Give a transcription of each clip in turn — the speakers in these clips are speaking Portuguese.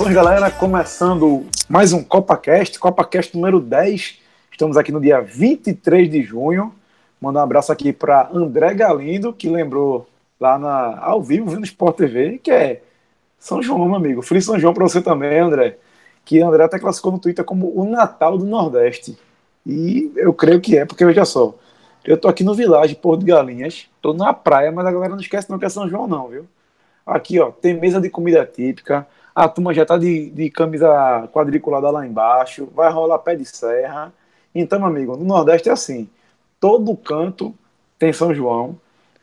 Saudações, galera. Começando mais um CopaCast, CopaCast número 10. Estamos aqui no dia 23 de junho. Mandar um abraço aqui para André Galindo, que lembrou lá na, ao vivo, no Sport TV, que é São João, meu amigo. Feliz São João para você também, André. Que André até classificou no Twitter como o Natal do Nordeste. E eu creio que é, porque veja só, eu tô aqui no Village, Porto de Galinhas, tô na praia, mas a galera não esquece não que é São João não, viu? Aqui, ó, tem mesa de comida típica, a turma já tá de, de camisa quadriculada lá embaixo, vai rolar pé de serra. Então, amigo, no Nordeste é assim, todo canto tem São João,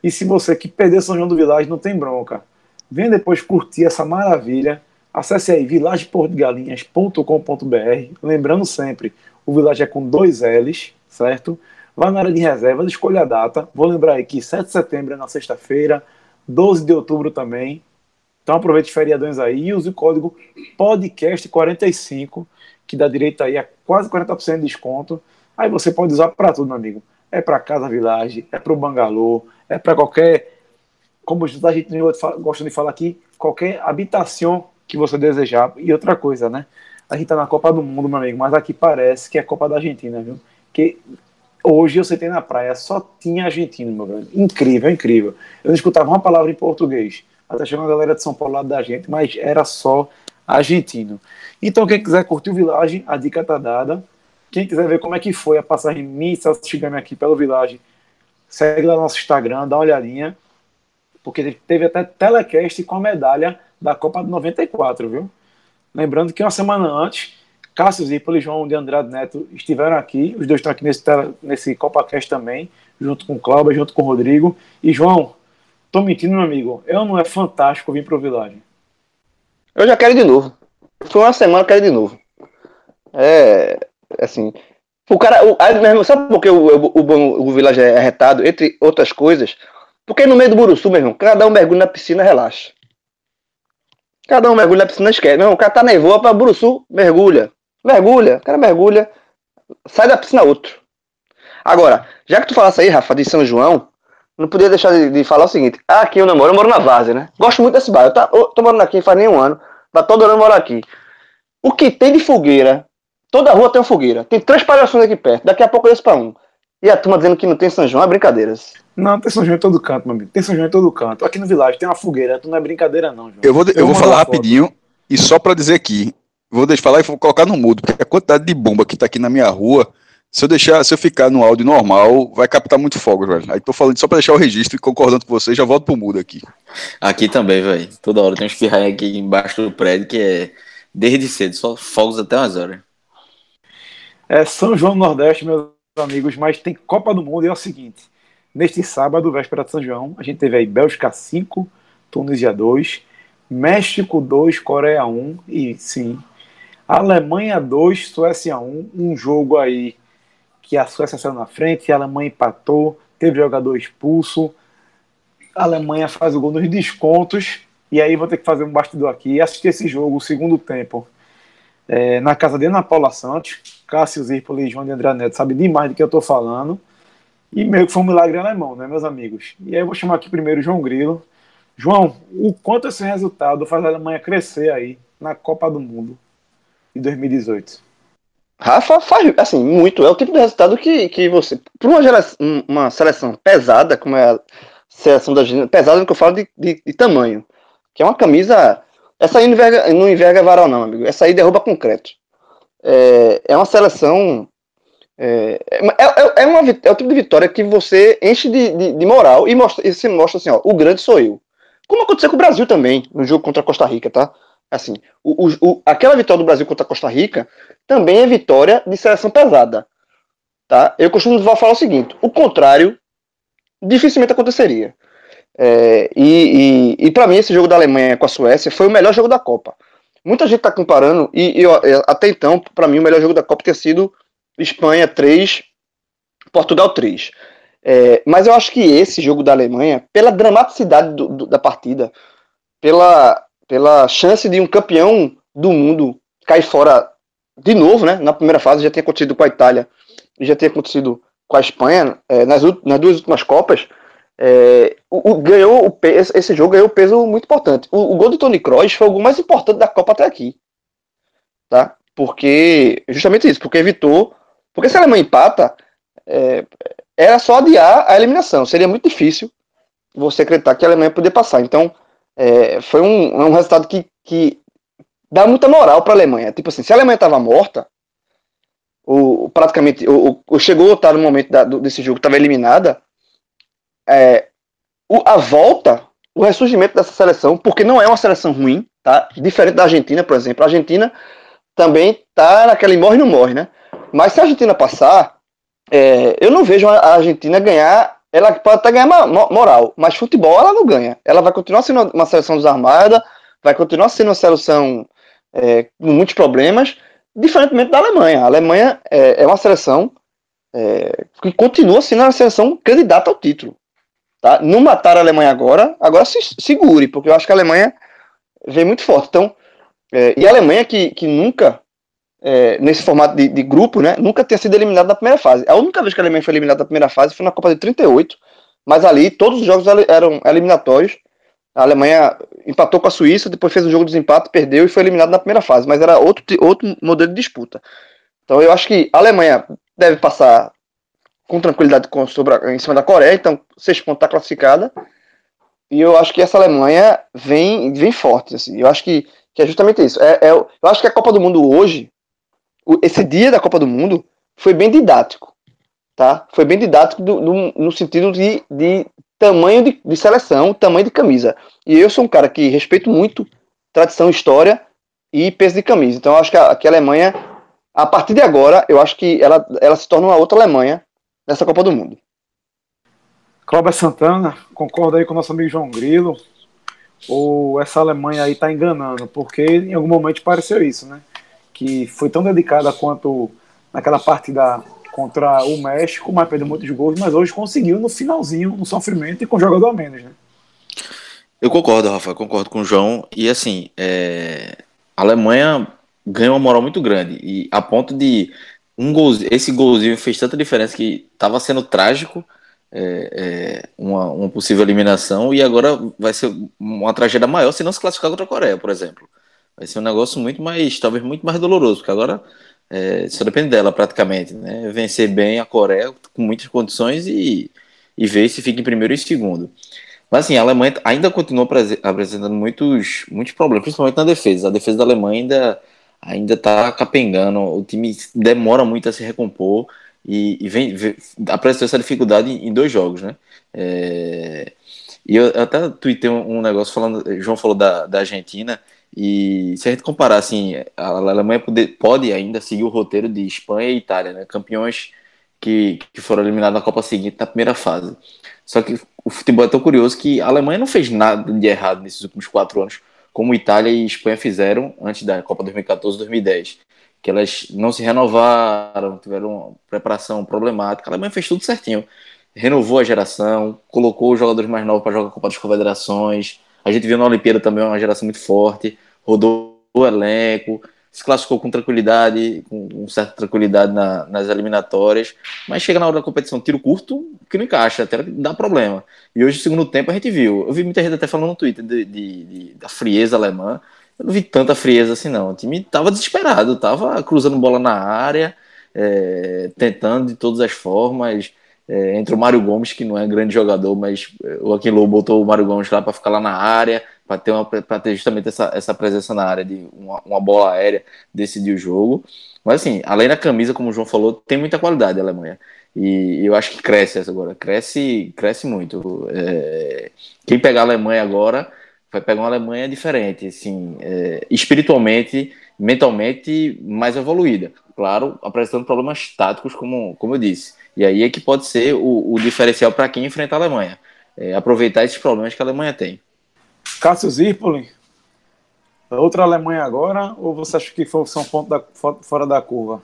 e se você que perdeu São João do Village, não tem bronca. Venha depois curtir essa maravilha. Acesse aí vilageportugalinhas.com.br. Lembrando sempre, o Village é com dois L's, certo? Vá na área de reservas, escolha a data. Vou lembrar aí que 7 de setembro é na sexta-feira, 12 de outubro também. Então aproveite os feriadões aí e use o código podcast45, que dá direito aí a quase 40% de desconto. Aí você pode usar para tudo, meu amigo. É para casa village, é para o bangalô, é para qualquer, como a gente gosta de falar aqui, qualquer habitação que você desejar. E outra coisa, né? A gente tá na Copa do Mundo, meu amigo, mas aqui parece que é a Copa da Argentina, viu? Que hoje eu sentei na praia, só tinha argentino, meu velho. Incrível, incrível. Eu não escutava uma palavra em português. Até chegou uma galera de São Paulo lá da gente, mas era só argentino. Então, quem quiser curtir o Village, a dica tá dada. Quem quiser ver como é que foi a passagem minha Chigami aqui pelo Village, segue lá no nosso Instagram, dá uma olhadinha. Porque teve até telecast com a medalha da Copa de 94, viu? Lembrando que uma semana antes, Cássio Zipoli e João de Andrade Neto estiveram aqui. Os dois estão aqui nesse, nesse CopaCast também, junto com o Cláudio, junto com o Rodrigo. E, João, tô mentindo, meu amigo. Eu não é fantástico vir pro Village. Eu já quero de novo. Foi uma semana, eu quero de novo. É. Assim. O cara. O, sabe por que o, o, o, o Village é retado? Entre outras coisas. Porque no meio do Buruçu, meu irmão, cada um mergulho na piscina relaxa. Cada um mergulha na piscina esquece. Não, o cara tá nervoso para Buruçu, mergulha. Mergulha, o cara mergulha, sai da piscina outro. Agora, já que tu falasse aí, Rafa, de São João, não podia deixar de, de falar o seguinte. Ah, aqui eu namoro, eu moro na Várzea, né? Gosto muito desse bairro. Eu, tá, eu tô morando aqui faz nem um ano. Tá todo ano morar aqui. O que tem de fogueira, toda rua tem uma fogueira. Tem três palhações aqui perto. Daqui a pouco eu desço pra um. E a turma dizendo que não tem São João é brinadeiras. Não, tem São João em todo canto, meu amigo. Tem São João em todo canto. Aqui no Vilagem tem uma fogueira, tu não é brincadeira, não, João. Eu vou, eu, eu vou falar rapidinho, e só para dizer aqui, vou deixar falar e vou colocar no mudo, porque a quantidade de bomba que tá aqui na minha rua, se eu deixar, se eu ficar no áudio normal, vai captar muito fogo, velho. Aí tô falando só para deixar o registro e concordando com vocês, já volto pro mudo aqui. Aqui também, velho. Toda hora tem uns pirraia aqui embaixo do prédio que é desde cedo, só fogos até umas horas. É São João do Nordeste, meus amigos, mas tem Copa do Mundo e é o seguinte. Neste sábado, véspera de São João, a gente teve aí Bélgica 5, Tunísia 2, México 2, Coreia 1 e sim, Alemanha 2, Suécia 1, um jogo aí que a Suécia saiu na frente, a Alemanha empatou, teve jogador expulso, a Alemanha faz o gol nos descontos, e aí vou ter que fazer um bastidor aqui e assistir esse jogo, o segundo tempo, é, na casa de Ana Paula Santos, Cássio Zirpoli e João de André Neto sabe demais do que eu estou falando, e meio que foi um milagre alemão, né, meus amigos? E aí eu vou chamar aqui primeiro o João Grilo. João, o quanto esse resultado faz a Alemanha crescer aí na Copa do Mundo de 2018? Rafa faz, assim, muito. É o tipo de resultado que, que você. Para uma, geração, uma seleção pesada, como é a seleção da Argentina, pesada no que eu falo de, de, de, tamanho, que é uma camisa. Essa aí não enverga, não enverga varal, não, amigo. Essa aí derruba concreto. É, é uma seleção é, é, é, é, uma, é o tipo de vitória que você enche de, de, de moral e, mostra, e se mostra assim, ó, o grande sou eu. Como aconteceu com o Brasil também, no jogo contra a Costa Rica, tá? Assim, o, o, aquela vitória do Brasil contra a Costa Rica também é vitória de seleção pesada. Tá? Eu costumo falar o seguinte: o contrário dificilmente aconteceria. É, e e, e para mim, esse jogo da Alemanha com a Suécia foi o melhor jogo da Copa. Muita gente está comparando, e, e até então, para mim, o melhor jogo da Copa ter sido Espanha 3, Portugal 3. É, mas eu acho que esse jogo da Alemanha, pela dramaticidade do, do, da partida, pela, pela chance de um campeão do mundo cair fora de novo, né? Na primeira fase já tinha acontecido com a Itália, já tinha acontecido com a Espanha, é, nas, nas duas últimas Copas. é, o, o, ganhou o esse jogo ganhou um peso muito importante. O, o, gol do Tony Kroos foi o gol mais importante da Copa até aqui. Tá? Porque, justamente isso, porque evitou. Porque se a Alemanha empata, é, era só adiar a eliminação. Seria muito difícil você acreditar que a Alemanha poderia passar. Então, é, foi um, um resultado que, que dá muita moral para a Alemanha. Tipo assim, se a Alemanha estava morta, o, praticamente o, o, chegou estar no momento da, do, desse jogo, estava eliminada, é, o, a volta, o ressurgimento dessa seleção, porque não é uma seleção ruim, tá? Diferente da Argentina, por exemplo. A Argentina também tá naquela morre não morre, né? Mas se a Argentina passar, é, eu não vejo a Argentina ganhar. Ela pode até ganhar moral, mas futebol ela não ganha. Ela vai continuar sendo uma seleção desarmada, vai continuar sendo uma seleção é, com muitos problemas, diferentemente da Alemanha. A Alemanha é, é uma seleção é, que continua sendo uma seleção candidata ao título. Tá? Não matar a Alemanha agora, agora se segure, porque eu acho que a Alemanha vem muito forte. Então, é, e a Alemanha que, que nunca, é, nesse formato de, de, grupo, né, nunca tinha sido eliminada na primeira fase. A única vez que a Alemanha foi eliminada na primeira fase foi na Copa de 38, mas ali todos os jogos eram eliminatórios. A Alemanha empatou com a Suíça, depois fez um jogo de desempate, perdeu e foi eliminado na primeira fase, mas era outro, outro modelo de disputa. Então eu acho que a Alemanha deve passar com tranquilidade com, sobre a, em cima da Coreia, então seis pontos está classificada. E eu acho que essa Alemanha vem, vem forte. Assim. Eu acho que, que é justamente isso. É, é, eu acho que a Copa do Mundo hoje, esse dia da Copa do Mundo, foi bem didático. Tá? Foi bem didático do, do, no sentido de, de tamanho de, de, seleção, tamanho de camisa. E eu sou um cara que respeito muito tradição, história e peso de camisa. Então acho que a, que a Alemanha, a partir de agora, eu acho que ela, ela se torna uma outra Alemanha nessa Copa do Mundo. Cláudio Santana, concorda aí com o nosso amigo João Grilo? Ou essa Alemanha aí está enganando? Porque em algum momento pareceu isso, né? Que foi tão dedicada quanto naquela partida contra o México, mas perdeu muitos gols, mas hoje conseguiu no finalzinho, no sofrimento e com jogador a menos, né? Eu concordo, Rafa, concordo com o João. E assim, é... a Alemanha ganhou uma moral muito grande. E a ponto de um gol, esse golzinho fez tanta diferença que estava sendo trágico é, é, uma, uma, possível eliminação e agora vai ser uma tragédia maior se não se classificar contra a Coreia, por exemplo. Vai ser um negócio muito mais, talvez muito mais doloroso, porque agora é, só depende dela praticamente, né? Vencer bem a Coreia com muitas condições e, e ver se fica em primeiro e segundo. Mas assim, a Alemanha ainda continua apresentando muitos, muitos problemas, principalmente na defesa. A defesa da Alemanha ainda ainda tá capengando, o time demora muito a se recompor e, e vem, vem, apresentou essa dificuldade em, em dois jogos, né? É, e eu, eu até tuitei um, um, negócio falando, João falou da, da Argentina, e se a gente comparar assim, a Alemanha pode, pode ainda seguir o roteiro de Espanha e Itália, né? Campeões que, que foram eliminados na Copa seguinte, na primeira fase. Só que o futebol é tão curioso que a Alemanha não fez nada de errado nesses últimos quatro anos como Itália e Espanha fizeram antes da Copa 2014-2010, que elas não se renovaram, tiveram uma preparação problemática. A Alemanha fez tudo certinho. Renovou a geração, colocou os jogadores mais novos para jogar a Copa das Confederações. A gente viu na Olimpíada também uma geração muito forte, rodou o elenco, se classificou com tranquilidade, com, certa tranquilidade na, nas eliminatórias, mas chega na hora da competição, tiro curto, que não encaixa, até dá problema. E hoje, no segundo tempo, a gente viu. Eu vi muita gente até falando no Twitter de, de, de da frieza alemã. Eu não vi tanta frieza assim, não. O time tava desesperado, tava cruzando bola na área, é, tentando de todas as formas. É, entre o Mário Gomes, que não é grande jogador, mas é, o Akin Lobo botou o Mário Gomes lá para ficar lá na área, para ter, uma, ter justamente essa, essa presença na área de uma, uma bola aérea decidir o jogo. Mas assim, além da camisa, como o João falou, tem muita qualidade a Alemanha. E eu acho que cresce essa agora, cresce, cresce muito. É, quem pegar a Alemanha agora vai pegar uma Alemanha diferente, assim, é, espiritualmente, mentalmente mais evoluída. Claro, apresentando problemas táticos, como, como eu disse. E aí é que pode ser o, o diferencial para quem enfrenta a Alemanha. É, aproveitar esses problemas que a Alemanha tem. Cássio Zirpoli, outra Alemanha agora, ou você acha que são ponto da, fora da curva?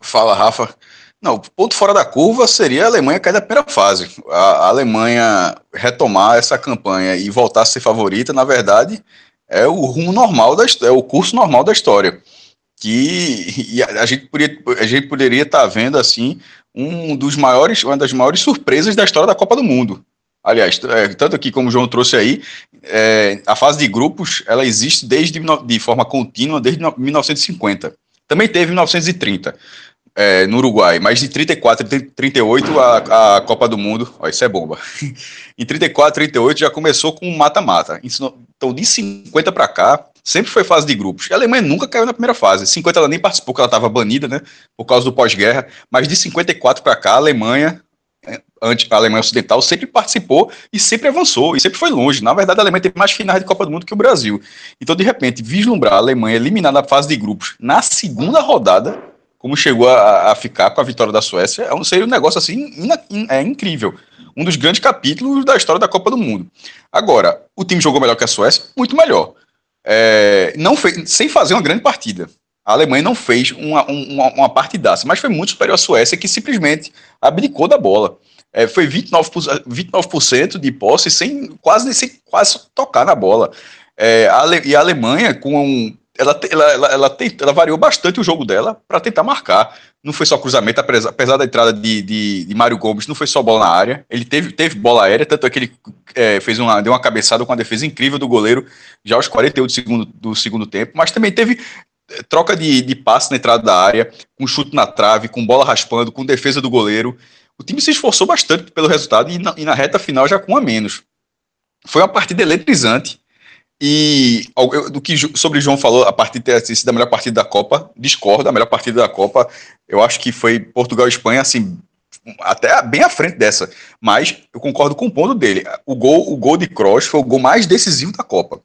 Fala, Rafa. Não, o ponto fora da curva seria a Alemanha cair da primeira fase. A, a Alemanha retomar essa campanha e voltar a ser favorita, na verdade, é o rumo normal, da, é o curso normal da história. Que a, a, gente poderia, a gente poderia estar tá vendo assim um dos maiores, uma das maiores surpresas da história da Copa do Mundo. Aliás, é, tanto aqui como o João trouxe aí, é, a fase de grupos ela existe desde de forma contínua desde 1950. Também teve 1930 é, no Uruguai, mas de 34 e 38 a, a Copa do Mundo, ó, isso é bomba. em 34, 38 já começou com mata-mata. Então de 50 para cá sempre foi fase de grupos. A Alemanha nunca caiu na primeira fase. 50 ela nem participou, porque ela estava banida, né, por causa do pós-guerra. Mas de 54 para cá, a Alemanha a Alemanha Ocidental sempre participou e sempre avançou e sempre foi longe. Na verdade, a Alemanha teve mais finais de Copa do Mundo que o Brasil. Então, de repente, vislumbrar a Alemanha eliminada na fase de grupos na segunda rodada, como chegou a, a ficar com a vitória da Suécia, é um, seria um negócio assim in, é incrível. Um dos grandes capítulos da história da Copa do Mundo. Agora, o time jogou melhor que a Suécia? Muito melhor. É, não fez, sem fazer uma grande partida. A Alemanha não fez uma, uma, uma partidaça, mas foi muito superior à Suécia, que simplesmente abdicou da bola. É, foi 29%, 29 de posse sem quase, sem quase tocar na bola. É, a e a Alemanha, com ela, ela, ela, ela, ela variou bastante o jogo dela para tentar marcar. Não foi só cruzamento, apesar, apesar da entrada de, de, de, Mário Gomes, não foi só bola na área. Ele teve, teve bola aérea, tanto é que ele é, fez uma, deu uma cabeçada com a defesa incrível do goleiro já aos 48 do segundo, do segundo tempo, mas também teve troca de, de passe na entrada da área, com chute na trave, com bola raspando, com defesa do goleiro. O time se esforçou bastante pelo resultado e na, e na reta final já com a menos. Foi uma partida eletrizante. E do que sobre João falou, a partida ter sido a melhor partida da Copa, discordo, a melhor partida da Copa, eu acho que foi Portugal e Espanha, assim, até bem à frente dessa. Mas eu concordo com o ponto dele. O gol, o gol de Kroos foi o gol mais decisivo da Copa.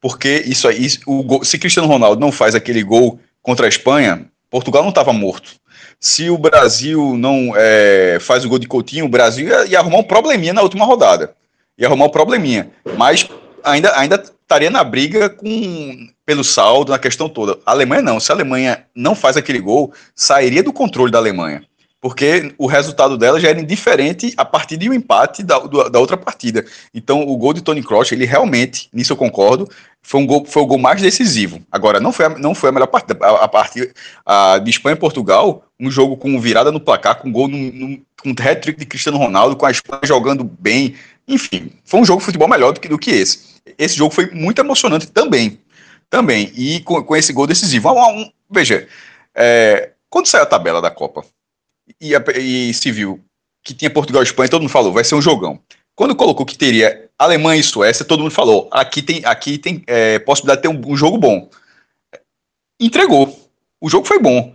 Porque isso aí, o gol, se Cristiano Ronaldo não faz aquele gol contra a Espanha, Portugal não estava morto. Se o Brasil não é, faz o gol de Coutinho, o Brasil ia, ia, arrumar um probleminha na última rodada. Ia arrumar um probleminha. Mas ainda, ainda estaria na briga com pelo saldo, na questão toda. A Alemanha não. Se a Alemanha não faz aquele gol, sairia do controle da Alemanha porque o resultado dela já era indiferente a partir de um empate da, da outra partida. Então, o gol de Tony Kroos, ele realmente, nisso eu concordo, foi, um gol, foi o gol mais decisivo. Agora, não foi a, não foi a melhor partida. A, a partida a, de Espanha e Portugal, um jogo com virada no placar, com gol com hat-trick de Cristiano Ronaldo, com a Espanha jogando bem. Enfim, foi um jogo de futebol melhor do que, do que esse. Esse jogo foi muito emocionante também. Também. E com, com esse gol decisivo. Um, um, veja, é, quando saiu a tabela da Copa, e, e viu que tinha Portugal e Espanha, todo mundo falou, vai ser um jogão. Quando colocou que teria Alemanha e Suécia, todo mundo falou, aqui tem, aqui tem é, possibilidade de ter um, um, jogo bom. Entregou. O jogo foi bom.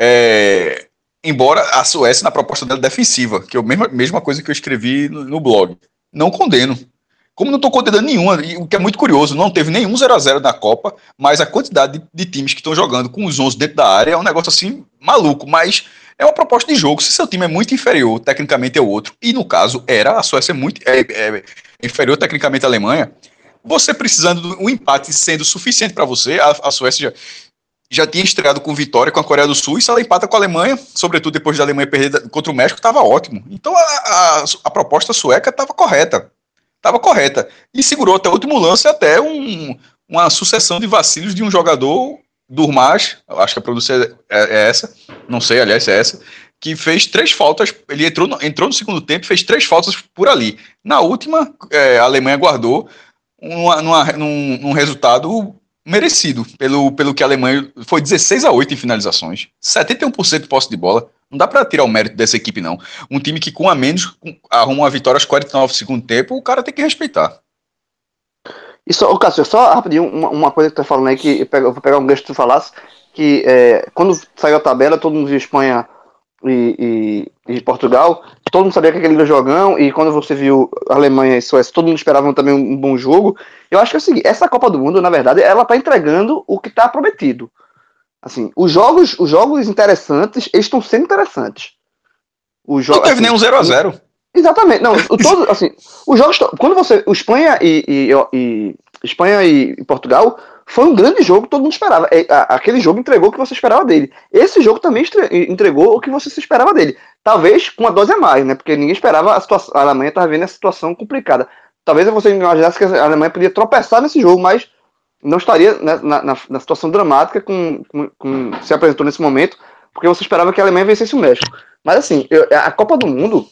É, embora a Suécia, na proposta dela defensiva, que é a mesma, mesma coisa que eu escrevi no, no blog, não condeno. Como não estou condenando nenhuma, o que é muito curioso, não teve nenhum 0 a 0 na Copa, mas a quantidade de, de times que estão jogando com os 11 dentro da área é um negócio assim maluco, mas é uma proposta de jogo. Se seu time é muito inferior tecnicamente ao outro, e no caso era, a Suécia é muito é, é inferior tecnicamente à Alemanha, você precisando de um empate sendo suficiente para você, a, a Suécia já, já tinha estreado com vitória com a Coreia do Sul, e se ela empata com a Alemanha, sobretudo depois da Alemanha perder contra o México, estava ótimo. Então a, a, a proposta sueca estava correta. Estava correta. E segurou até o último lance, até um, uma sucessão de vacilos de um jogador Durmas, acho que a pronúncia é, é, essa, não sei, aliás, é essa, que fez três faltas. Ele entrou no, entrou no segundo tempo e fez três faltas por ali. Na última, é, a Alemanha guardou uma, numa, num, num, resultado merecido, pelo, pelo que a Alemanha foi 16 a 8 em finalizações, 71% de posse de bola. Não dá para tirar o mérito dessa equipe, não. Um time que com a menos arruma uma vitória aos 49 do segundo tempo, o cara tem que respeitar. E só, ô Cássio, só rapidinho, uma, uma coisa que tu tá falando aí, que eu vou pegar um gancho que tu falasse, que é, quando saiu a tabela, todo mundo viu Espanha e, e, e, Portugal, todo mundo sabia que aquele era jogão, e quando você viu Alemanha e Suécia, todo mundo esperava também um, um, bom jogo. Eu acho que é o seguinte, essa Copa do Mundo, na verdade, ela tá entregando o que tá prometido. Assim, os jogos, os jogos interessantes, eles estão sendo interessantes. O jo- Não teve assim, nenhum 0 a 0 Exatamente. Não, o, todo, assim, os jogos. Quando você. O Espanha e, e, e, Espanha e Portugal foi um grande jogo que todo mundo esperava. É, aquele jogo entregou o que você esperava dele. Esse jogo também entregou o que você se esperava dele. Talvez com uma dose a mais, né? Porque ninguém esperava a situação. A Alemanha estava vendo a situação complicada. Talvez você imaginasse que a Alemanha podia tropeçar nesse jogo, mas não estaria na, na, na situação dramática com, com, com, se apresentou nesse momento, porque você esperava que a Alemanha vencesse o México. Mas assim, eu, a Copa do Mundo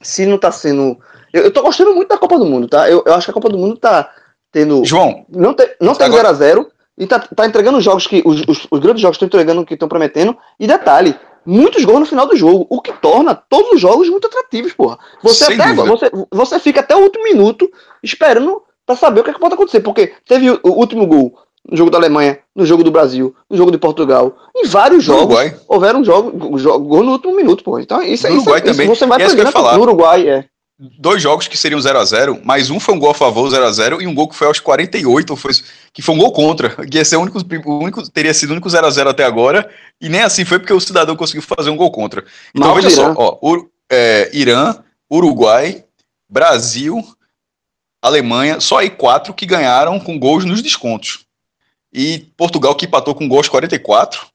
se não tá sendo. Eu, eu tô gostando muito da Copa do Mundo, tá? Eu, eu acho que a Copa do Mundo tá tendo. João. Não, te, não tem 0x0 e tá, tá entregando jogos que. Os, os, os grandes jogos estão entregando que estão prometendo. E detalhe, muitos gols no final do jogo, o que torna todos os jogos muito atrativos, porra. Você, Sem até, dúvida. você, você fica até o último minuto esperando pra saber o que, é que pode acontecer. Porque teve o, o último gol no jogo da Alemanha, no jogo do Brasil, no jogo de Portugal. Em vários jogos Uruguai. houveram jogos, jo- gol no último minuto, porra. Então isso, No isso, Uruguai isso, também. você vai é isso que eu ia aprendendo falar. no Uruguai, é. Dois jogos que seriam 0 a 0 mas um foi um gol a favor, 0 a 0 e um gol que foi aos 48, foi, que foi um gol contra. Que ia ser o único, o único, teria sido o único 0 a 0 até agora. E nem assim foi porque o cidadão conseguiu fazer um gol contra. Então Mal veja Irã. só, ó, Ur- é, Irã, Uruguai, Brasil, Alemanha, só aí quatro que ganharam com gols nos descontos. E Portugal que empatou com gols 44.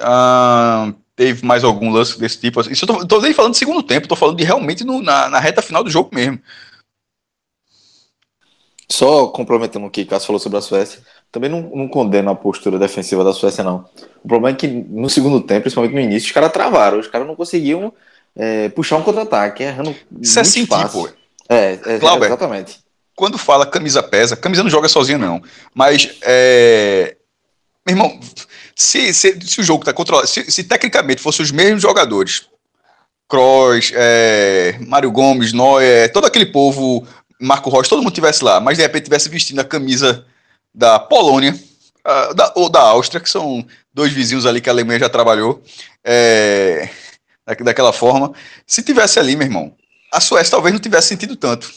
Ah, teve mais algum lance desse tipo. Isso eu tô, tô nem falando de segundo tempo, tô falando de realmente no- na, na reta final do jogo mesmo. Só complementando o que o Cássio falou sobre a Suécia, também não, não condeno a postura defensiva da Suécia, não. O problema é que no segundo tempo, principalmente no início, os caras travaram, os caras não conseguiam é, puxar um contra-ataque, errando Isso é muito sentir, fácil. pô. É, é, Glauber. exatamente. Quando fala camisa pesa, camisa não joga sozinha, não. Mas, é... meu irmão, se, se, se o jogo tá controlado, se, se tecnicamente fossem os mesmos jogadores, Kroos, é, Mário Gomes, Neuer, todo aquele povo, Marco Rocha, todo mundo tivesse lá, mas de repente tivesse vestindo a camisa da Polônia, da, ou da Áustria, que são dois vizinhos ali que a Alemanha já trabalhou, é, da- daquela forma. Se tivesse ali, meu irmão, a Suécia talvez não tivesse sentido tanto.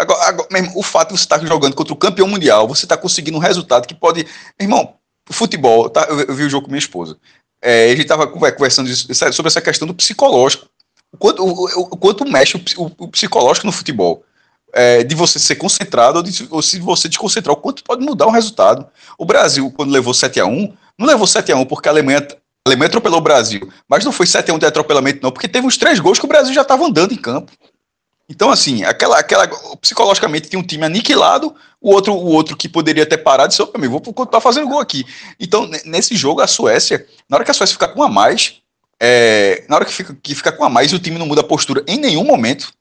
Agora, agora, meu irmão, o fato de você estar jogando contra o campeão mundial, você está conseguindo um resultado que pode. Meu irmão, futebol, tá, eu, eu vi o jogo com minha esposa. É, a gente estava conversando sobre essa questão do psicológico. O quanto, o, o- quanto mexe o- o psicológico no futebol. É, de você ser concentrado ou, de, ou se você desconcentrar, o quanto pode mudar o resultado. O Brasil, quando levou 7 a 1 não levou 7 a 1 porque a Alemanha, a Alemanha atropelou o Brasil. Mas não foi 7 a 1 de atropelamento, não, porque teve uns três gols que o Brasil já estava andando em campo. Então, assim, aquela, aquela, psicologicamente tinha um time aniquilado, o outro, o outro que poderia ter parado disse, "Opa, meu, vou continuar fazendo gol aqui. Então, ne- nesse jogo, a Suécia, na hora que a Suécia ficar com a mais, é, na hora que fica, que fica com a mais, o time não muda a postura em nenhum momento,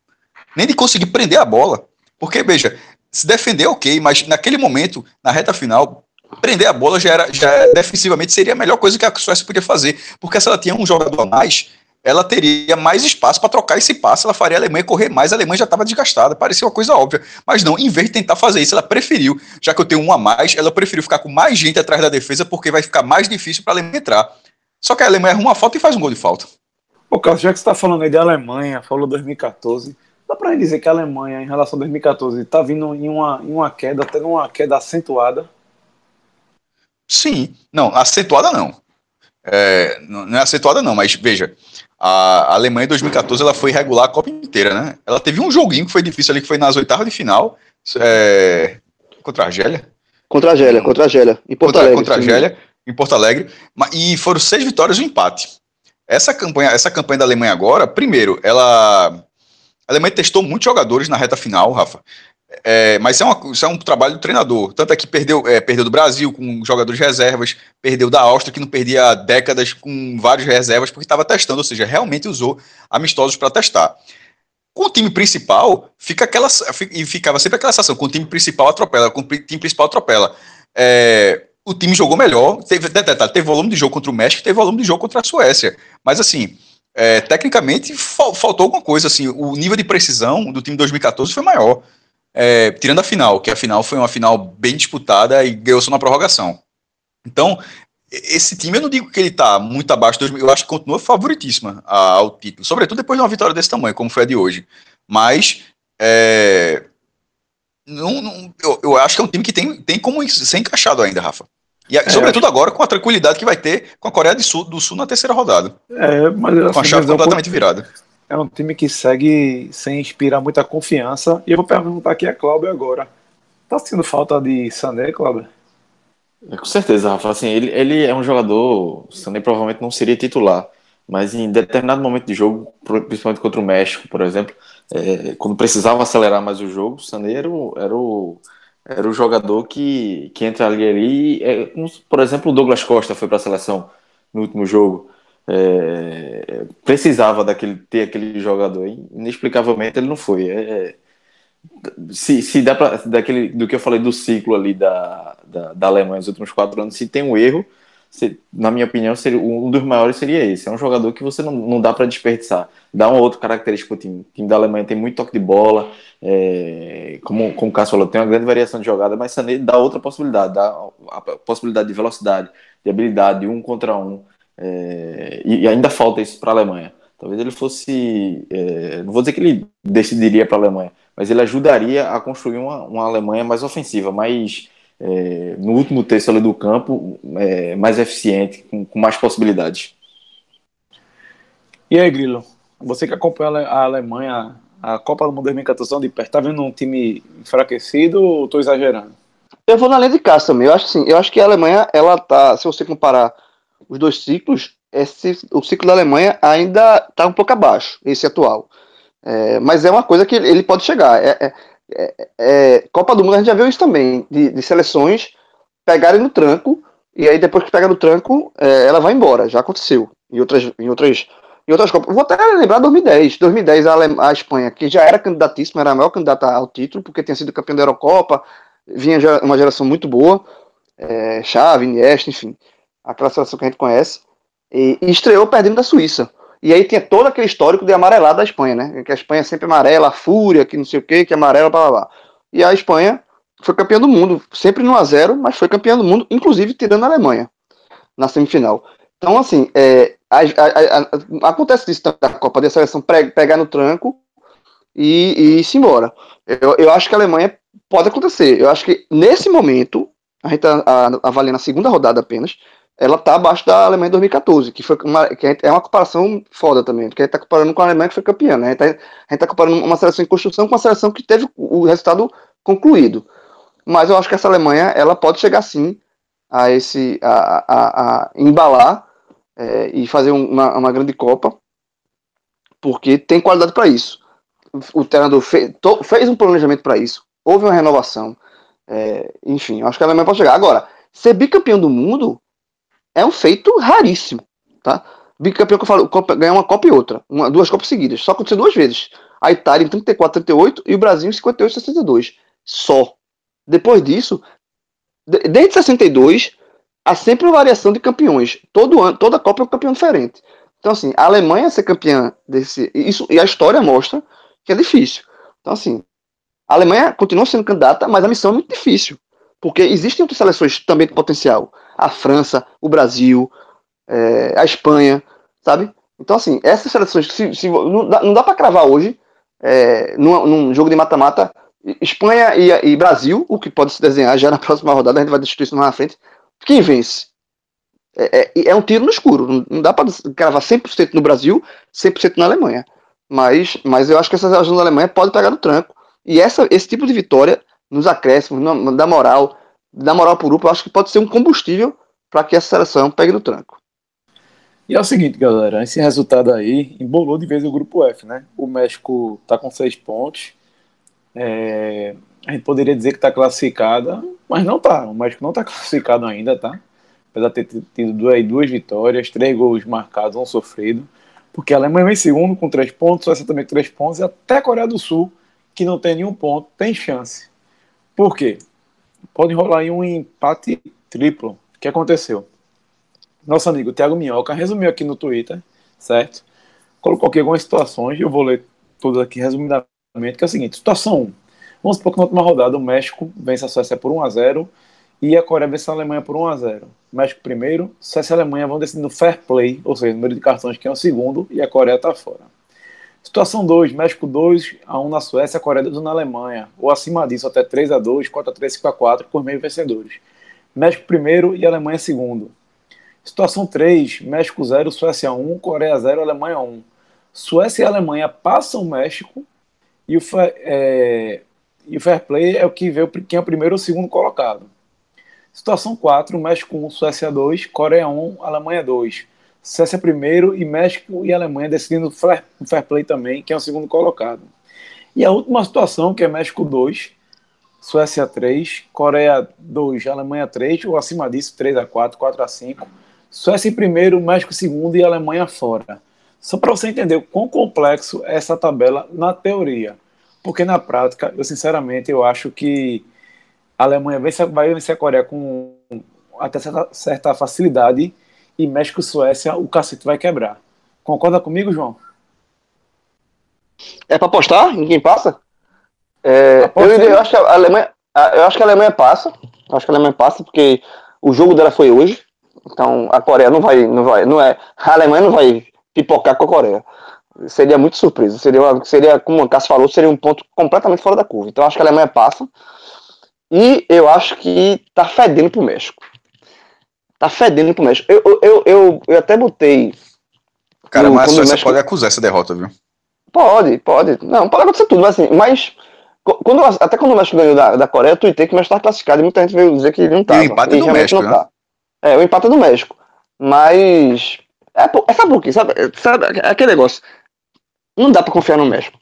nem de conseguir prender a bola. Porque, veja, se defender, ok, mas naquele momento, na reta final, prender a bola já era, já defensivamente seria a melhor coisa que a Suécia podia fazer. Porque se ela tinha um jogador a mais, ela teria mais espaço para trocar esse passe, ela faria a Alemanha correr mais, a Alemanha já estava desgastada, parecia uma coisa óbvia. Mas não, em vez de tentar fazer isso, ela preferiu, já que eu tenho um a mais, ela preferiu ficar com mais gente atrás da defesa, porque vai ficar mais difícil para a Alemanha entrar. Só que a Alemanha arruma uma falta e faz um gol de falta. Ô, Carlos, já que você está falando aí de Alemanha, falou 2014, dá para dizer que a Alemanha, em relação a 2014, está vindo em uma, em uma queda, tendo uma queda acentuada. Sim, não, acentuada não. É, não não é acentuada não, mas veja, a Alemanha em 2014 ela foi regular a Copa inteira, né? Ela teve um joguinho que foi difícil ali, que foi nas oitavas de final, é, contra a Argélia, Contra a Argélia, contra a Argélia. Em Porto contra, Alegre. contra a. Argélia, em Porto Alegre, e foram seis vitórias e um empate. Essa campanha, essa campanha da Alemanha agora, primeiro, ela a Alemanha testou muitos jogadores na reta final, Rafa. É, mas isso é, uma- isso é um trabalho do treinador. Tanto é que perdeu, é, perdeu do Brasil com jogadores reservas, perdeu da Áustria, que não perdia décadas com vários reservas, porque estava testando, ou seja, realmente usou amistosos para testar. Com o time principal, fica aquela, e ficava sempre aquela sensação: com o time principal atropela, com o time principal atropela. É, o time jogou melhor, teve, teve volume de jogo contra o México, teve volume de jogo contra a Suécia. Mas assim, é, tecnicamente fal- faltou alguma coisa. Assim, o nível de precisão do time de 2014 foi maior. É, tirando a final, que a final foi uma final bem disputada e ganhou só na prorrogação. Então, esse time, eu não digo que ele está muito abaixo, do, eu acho que continua favoritíssima ao título, sobretudo depois de uma vitória desse tamanho, como foi a de hoje. Mas, é, não, não- eu, eu acho que é um time que tem, tem como ser encaixado ainda, Rafa. E, a- sobretudo agora com a tranquilidade que vai ter com a Coreia do Sul, do Sul na terceira rodada, É, mas com a chave é completamente virada. É um time que segue sem inspirar muita confiança. E eu vou perguntar aqui a Cláudio agora. Tá sentindo falta de Sané, Cláudio? É, Com certeza, Rafa. Assim, ele, ele é um jogador, o Sané provavelmente não seria titular, mas em determinado momento de jogo, principalmente contra o México, por exemplo, é, quando precisava acelerar mais o jogo, o Sané era o, era o, era o jogador que, que entra ali. ali é, por exemplo, o Douglas Costa foi para a seleção no último jogo. É, precisava daquele, ter aquele jogador. Inexplicavelmente ele não foi. É, se, se dá para daquele do que eu falei do ciclo ali da, da, da Alemanha nos últimos quatro anos, se tem um erro, se, na minha opinião, seria, um dos maiores seria esse. É um jogador que você não, não dá para desperdiçar. Dá uma outra característica para o time. O time da Alemanha tem muito toque de bola, é, como, como o Cássio falou, tem uma grande variação de jogada, mas Sané dá outra possibilidade, dá a possibilidade de velocidade, de habilidade, de um contra um. É, e, e, ainda falta isso para a Alemanha. Talvez ele fosse. É, não vou dizer que ele decidiria para a Alemanha, mas ele ajudaria a construir uma, uma Alemanha mais ofensiva, mais é, no último terço ali do campo, é, mais eficiente, com, com, mais possibilidades. E aí, Grilo? Você que acompanha a Alemanha, a Copa do Mundo 2014 de perto, tá vendo um time enfraquecido ou tô exagerando? Eu vou na linha de casa também. Eu acho assim, eu acho que a Alemanha, ela tá, se você comparar os dois ciclos, esse, o ciclo da Alemanha ainda está um pouco abaixo, esse atual. É, mas é uma coisa que ele pode chegar. É, é, é, é, Copa do Mundo a gente já viu isso também, de, de, seleções pegarem no tranco, e aí depois que pega no tranco, é, ela vai embora. Já aconteceu em outras, em outras, em outras Copas. Vou até lembrar 2010. 2010 a, a Espanha, que já era candidatíssima, era a maior candidata ao título, porque tinha sido campeão da Eurocopa, vinha uma geração muito boa, é, Xavi, Iniesta, enfim, aquela seleção que a gente conhece, e, e estreou perdendo da Suíça. E aí tinha todo aquele histórico de amarelado da Espanha, né? Que a Espanha sempre amarela, fúria, que não sei o que, que amarela, blá blá blá. E a Espanha foi campeã do mundo, sempre no a 0 mas foi campeã do mundo, inclusive tirando a Alemanha na semifinal. Então, assim, é, a, a, a, acontece isso da Copa da Seleção pegar no tranco e, e ir se embora. Eu, eu acho que a Alemanha pode acontecer. Eu acho que nesse momento, a gente está avaliando a segunda rodada apenas, ela tá abaixo da Alemanha em 2014, que foi uma, que é uma comparação foda também, porque a gente tá comparando com a Alemanha que foi campeã, né? A gente, tá, a gente tá comparando uma seleção em construção com uma seleção que teve o resultado concluído. Mas eu acho que essa Alemanha, ela pode chegar sim a esse, a, a, a embalar é, e fazer uma, uma grande Copa, porque tem qualidade para isso. O treinador fez, to, fez um planejamento para isso, houve uma renovação, é, enfim, eu acho que a Alemanha pode chegar. Agora, ser bicampeão do mundo é um feito raríssimo, tá? Bicampeão que eu falo, ganhar uma Copa e outra, uma, duas Copas seguidas. Só aconteceu duas vezes. A Itália em 34, 38 e o Brasil em 58, 62. Só. Depois disso, desde 62, há sempre uma variação de campeões. Todo ano, toda Copa é um campeão diferente. Então, assim, a Alemanha ser campeã desse. Isso, e a história mostra que é difícil. Então, assim, a Alemanha continua sendo candidata, mas a missão é muito difícil. Porque existem outras seleções também com potencial a França, o Brasil, é, a Espanha, sabe? Então, assim, essas seleções, se, se, não dá, dá para cravar hoje, é, num, num, jogo de mata-mata, Espanha e, e, Brasil, o que pode se desenhar já na próxima rodada, a gente vai discutir isso mais na frente. Quem vence? É, é, é um tiro no escuro. Não, não dá para cravar 100% no Brasil, 100% na Alemanha. Mas, mas eu acho que essa seleção da Alemanha pode pegar no tranco. E essa, esse tipo de vitória, nos acréscimos, da moral, da moral o grupo, eu acho que pode ser um combustível para que essa seleção pegue no tranco. E é o seguinte, galera, esse resultado aí embolou de vez o grupo F, né? O México tá com seis pontos. É, a gente poderia dizer que tá classificada, mas não tá. O México não tá classificado ainda, tá? Apesar de ter tido duas, duas vitórias, três gols marcados, um sofrido. Porque a Alemanha vem segundo com três pontos, a Suécia também com três pontos, e até a Coreia do Sul, que não tem nenhum ponto, tem chance. Por quê? pode rolar aí um empate triplo. O que aconteceu? Nosso amigo Thiago Minhoca resumiu aqui no Twitter, certo? Colocou aqui algumas situações, eu vou ler todas aqui resumidamente, que é o seguinte, situação 1. Vamos supor que na última rodada o México vence a Suécia por 1 a 0 e a Coreia vence a Alemanha por 1 a 0 México primeiro, Suécia e Alemanha vão decidir fair play, ou seja, número de cartões que é o segundo, e a Coreia está fora. Situação 2, México 2 a 1 na Suécia, Coreia 2 na Alemanha, ou acima disso até 3 a 2, 4 a 3, 5 a 4 por meio vencedores. México primeiro e Alemanha segundo. Situação 3, México 0, Suécia 1, Coreia 0, Alemanha 1. Suécia e Alemanha passam o México e o, é, e o fair play é o que vê quem é o primeiro ou segundo colocado. Situação 4, México 1, Suécia 2, Coreia 1, Alemanha 2. Suécia primeiro e México e Alemanha decidindo o fair, fair play também, que é o segundo colocado. E a última situação, que é México 2, Suécia 3, Coreia 2, Alemanha 3, ou acima disso, 3 a 4, 4 a 5, Suécia em primeiro, México segundo e Alemanha fora. Só para você entender o quão complexo é essa tabela na teoria. Porque na prática, eu sinceramente, eu acho que a Alemanha vai vencer a Coreia com até certa, certa facilidade e México e Suécia o cacete vai quebrar. Concorda comigo, João? É para apostar em quem passa? É, eu, eu, acho que a Alemanha, eu acho que a Alemanha passa. Acho que a Alemanha passa porque o jogo dela foi hoje. Então a Coreia não vai, não vai, não é, a Alemanha não vai pipocar com a Coreia. Seria muito surpresa. Seria, uma, seria como o Cássio falou, seria um ponto completamente fora da curva. Então acho que a Alemanha passa. E eu acho que tá fedendo pro México. Tá fedendo pro México. Eu, eu, eu, eu até botei. Cara, no, mas a México... pode acusar essa derrota, viu? Pode, pode. Não, pode acontecer tudo, mas assim, mas. Quando, até quando o México ganhou da, da Coreia, eu tuitei que o México estava classificado e muita gente veio dizer que ele não estava. E o empate é do México, né? Tá. É, o empate é do México. Mas. É, é sabe por quê? Sabe, sabe aquele negócio? Não dá pra confiar no México.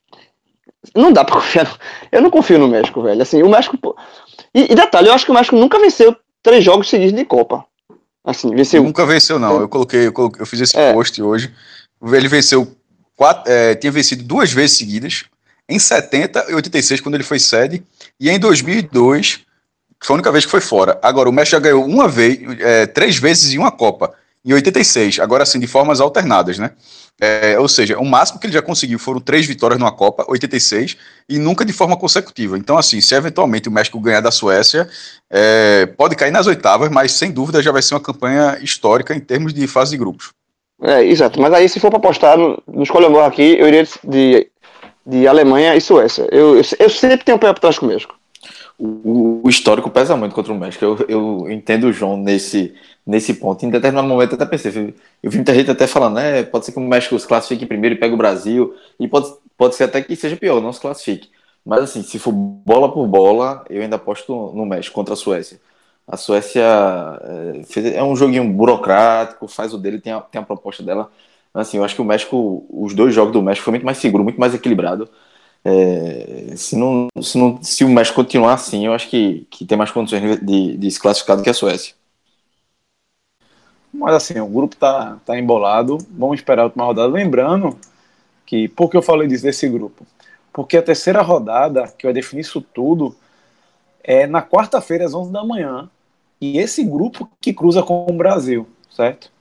Não dá pra confiar. No... Eu não confio no México, velho. Assim, o México. E, e, detalhe, eu acho que o México nunca venceu três jogos seguidos de Copa. Assim, venceu. Nunca venceu, não. Eu coloquei, eu, coloquei, eu fiz esse é. post hoje. Ele venceu quatro, é, tinha vencido duas vezes seguidas, em 70 e 86, quando ele foi sede, e em 2002, foi a única vez que foi fora. Agora, o México já ganhou uma vez, é, três vezes em uma Copa, em 86, agora assim, de formas alternadas, né? É, ou seja, o máximo que ele já conseguiu foram três vitórias numa Copa, 86, e nunca de forma consecutiva. Então, assim, se eventualmente o México ganhar da Suécia, é, pode cair nas oitavas, mas sem dúvida já vai ser uma campanha histórica em termos de fase de grupos. É, exato. Mas aí, se for para apostar no, no aqui, eu iria de, de Alemanha e Suécia. Eu, eu, eu sempre tenho um pé atrás com o México. O, o, histórico pesa muito contra o México. Eu, eu entendo o João nesse, nesse ponto. Em determinado momento, eu até pensei. Eu vi muita gente até falando, né? Pode ser que o México se classifique primeiro e pegue o Brasil. E pode, pode ser até que seja pior, não se classifique. Mas, assim, se for bola por bola, eu ainda aposto no México contra a Suécia. A Suécia é, é um joguinho burocrático, faz o dele, tem a, tem a proposta dela. Assim, eu acho que o México, os dois jogos do México foi muito mais seguro, muito mais equilibrado. É, se, não, se, não, se o México continuar assim, eu acho que, que tem mais condições de, de se classificar do que a Suécia. Mas assim, o grupo tá, tá embolado. Vamos esperar a última rodada. Lembrando que, por que eu falei disso desse grupo? Porque a terceira rodada, que vai definir isso tudo, é na quarta-feira, às 11 da manhã, e esse grupo que cruza com o Brasil, certo?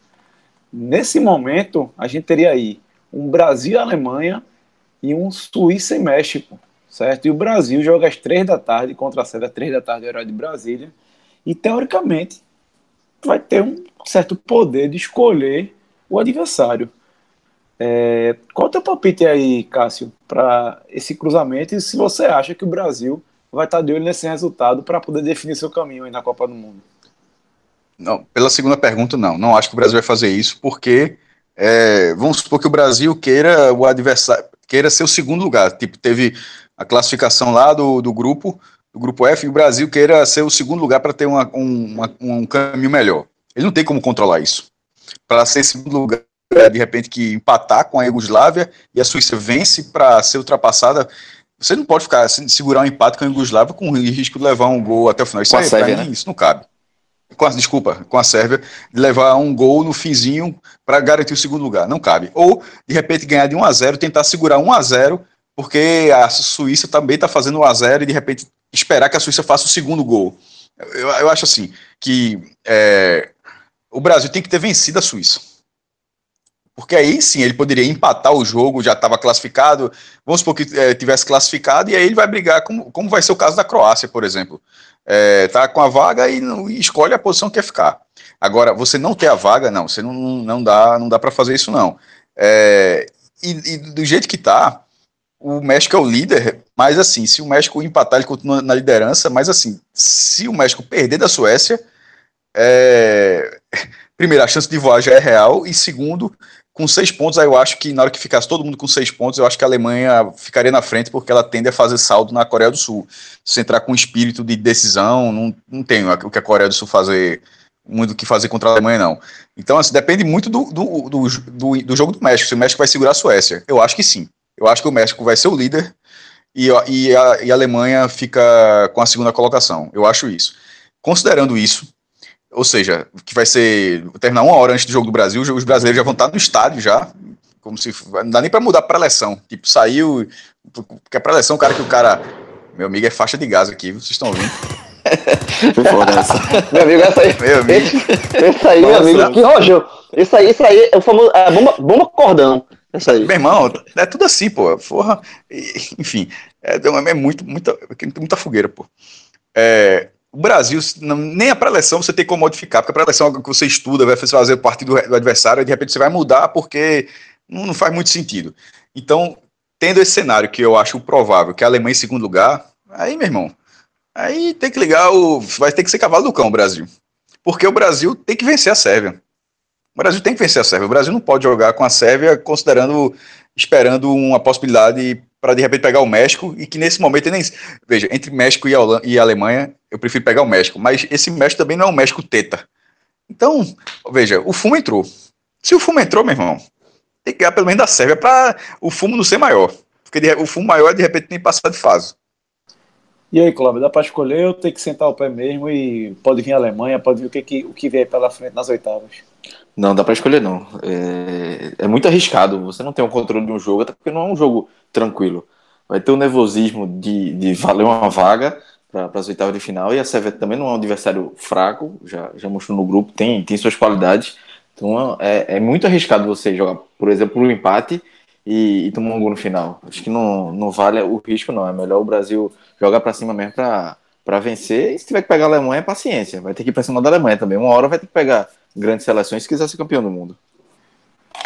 Nesse momento, a gente teria aí um Brasil e Alemanha e um Suíça e México, certo? E o Brasil joga às três da tarde contra a Sérvia, três da tarde, horário de Brasília, e teoricamente vai ter um certo poder de escolher o adversário. É, qual é o teu palpite aí, Cássio, para esse cruzamento e se você acha que o Brasil vai estar de olho nesse resultado para poder definir seu caminho aí na Copa do Mundo? Não, pela segunda pergunta, não. Não acho que o Brasil vai fazer isso, porque é, vamos supor que o Brasil queira o adversário, queira ser o segundo lugar. Tipo, teve a classificação lá do, do grupo, do grupo F, e o Brasil queira ser o segundo lugar para ter uma, um, uma, um caminho melhor. Ele não tem como controlar isso. Para ser segundo lugar, de repente que empatar com a Iugoslávia e a Suíça vence para ser ultrapassada você não pode ficar assim, segurar um empate com a Yugoslávia com o risco de levar um gol até o final. Isso, com a Sérvia, né? isso não cabe. Com a, desculpa, com a Sérvia, levar um gol no finzinho para garantir o segundo lugar. Não cabe. Ou, de repente, ganhar de 1 a 0 tentar segurar 1 a 0 porque a Suíça também está fazendo 1 a 0 e, de repente, esperar que a Suíça faça o segundo gol. Eu, eu acho assim, que é, o Brasil tem que ter vencido a Suíça. Porque aí sim ele poderia empatar o jogo, já estava classificado. Vamos supor que é, tivesse classificado, e aí ele vai brigar, como, como vai ser o caso da Croácia, por exemplo. É, tá com a vaga e, não, e escolhe a posição que quer ficar. Agora, você não ter a vaga, não, você não, não dá, não dá para fazer isso, não. É, e, e, do jeito que tá, o México é o líder, mas assim, se o México empatar, ele continua na liderança, mas assim, se o México perder da Suécia, é, primeiro, a chance de voar já é real, e segundo, com seis pontos, aí eu acho que na hora que ficasse todo mundo com seis pontos, eu acho que a Alemanha ficaria na frente, porque ela tende a fazer saldo na Coreia do Sul. Se entrar com espírito de decisão, não, não tem o que a Coreia do Sul fazer, muito o que fazer contra a Alemanha, não. Então, assim, depende muito do, do, do, do, do jogo do México, se o México vai segurar a Suécia. Eu acho que sim. Eu acho que o México vai ser o líder e, e, a, e a Alemanha fica com a segunda colocação. Eu acho isso. Considerando isso, ou seja, que vai ser terminar uma hora antes do jogo do Brasil, os brasileiros já vão estar no estádio já, como se não dá nem para mudar para eleição. Tipo, saiu, porque a pré-eleção, o cara que o cara, meu amigo é faixa de gás aqui, vocês estão ouvindo? meu amigo, essa aí, meu amigo. Esse, esse aí, Nossa, meu amigo, que rojo. Isso aí, isso aí é o famoso é bomba, bomba cordão. Isso aí. Meu irmão, é tudo assim, pô. Porra. Enfim, é, é muito, muita, muita fogueira, pô. É, o Brasil, nem a pré-eleção você tem como modificar, porque a pré-eleção é que você estuda, vai fazer parte do, do adversário, e de repente você vai mudar porque não, não faz muito sentido. Então, tendo esse cenário que eu acho provável, que a Alemanha em segundo lugar, aí, meu irmão, aí tem que ligar o. Vai ter que ser cavalo do cão o Brasil. Porque o Brasil tem que vencer a Sérvia. O Brasil tem que vencer a Sérvia. O Brasil não pode jogar com a Sérvia considerando, esperando uma possibilidade para de repente pegar o México e que nesse momento nem veja entre México e Holanda, e Alemanha eu prefiro pegar o México, mas esse México também não é um México teta. Então veja o fumo entrou. Se o fumo entrou, meu irmão, tem que ganhar pelo menos da Sérvia para o fumo não ser maior, porque de, o fumo maior de repente tem passar de fase. E aí, Cláudio, dá para escolher ou tem que sentar o pé mesmo e pode vir a Alemanha, pode vir o que, que, o que vier pela frente nas oitavas? Não, dá para escolher não. É, é, muito arriscado. Você não tem o controle de um jogo, até porque não é um jogo tranquilo. Vai ter o nervosismo de, de valer uma vaga para as oitavas de final e a Sérvia também não é um adversário fraco, já, já mostrou no grupo, tem, tem suas qualidades. Então é, é muito arriscado você jogar, por exemplo, um empate e, e, tomar um gol no final. Acho que não, não vale o risco, não. É melhor o Brasil jogar para cima mesmo para vencer. E se tiver que pegar a Alemanha, é paciência. Vai ter que ir para cima da Alemanha também. Uma hora vai ter que pegar grandes seleções se quiser ser campeão do mundo.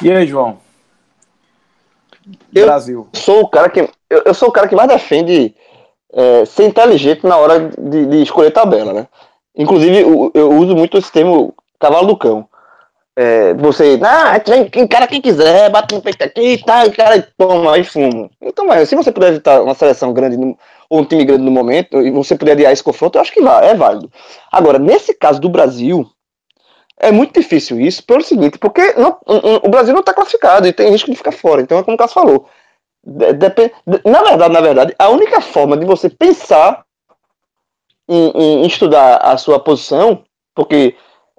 E aí, João? Eu Brasil. Sou o cara que, eu, eu sou o cara que mais defende é, ser inteligente na hora de, de, escolher tabela, né? Inclusive, eu, eu, uso muito esse termo cavalo do cão. É, você, ah, encara quem quiser, bate no peito aqui, tá, cara, toma, e fumo. Então, mas, se você puder evitar uma seleção grande no, ou um time grande no momento, e você puder adiar esse confronto, eu acho que vai, é válido. Agora, nesse caso do Brasil, é muito difícil isso pelo seguinte, porque não, o Brasil não está classificado e tem risco de ficar fora. Então é como o Cássio falou. Na verdade, na verdade, a única forma de você pensar em, em estudar a sua posição, porque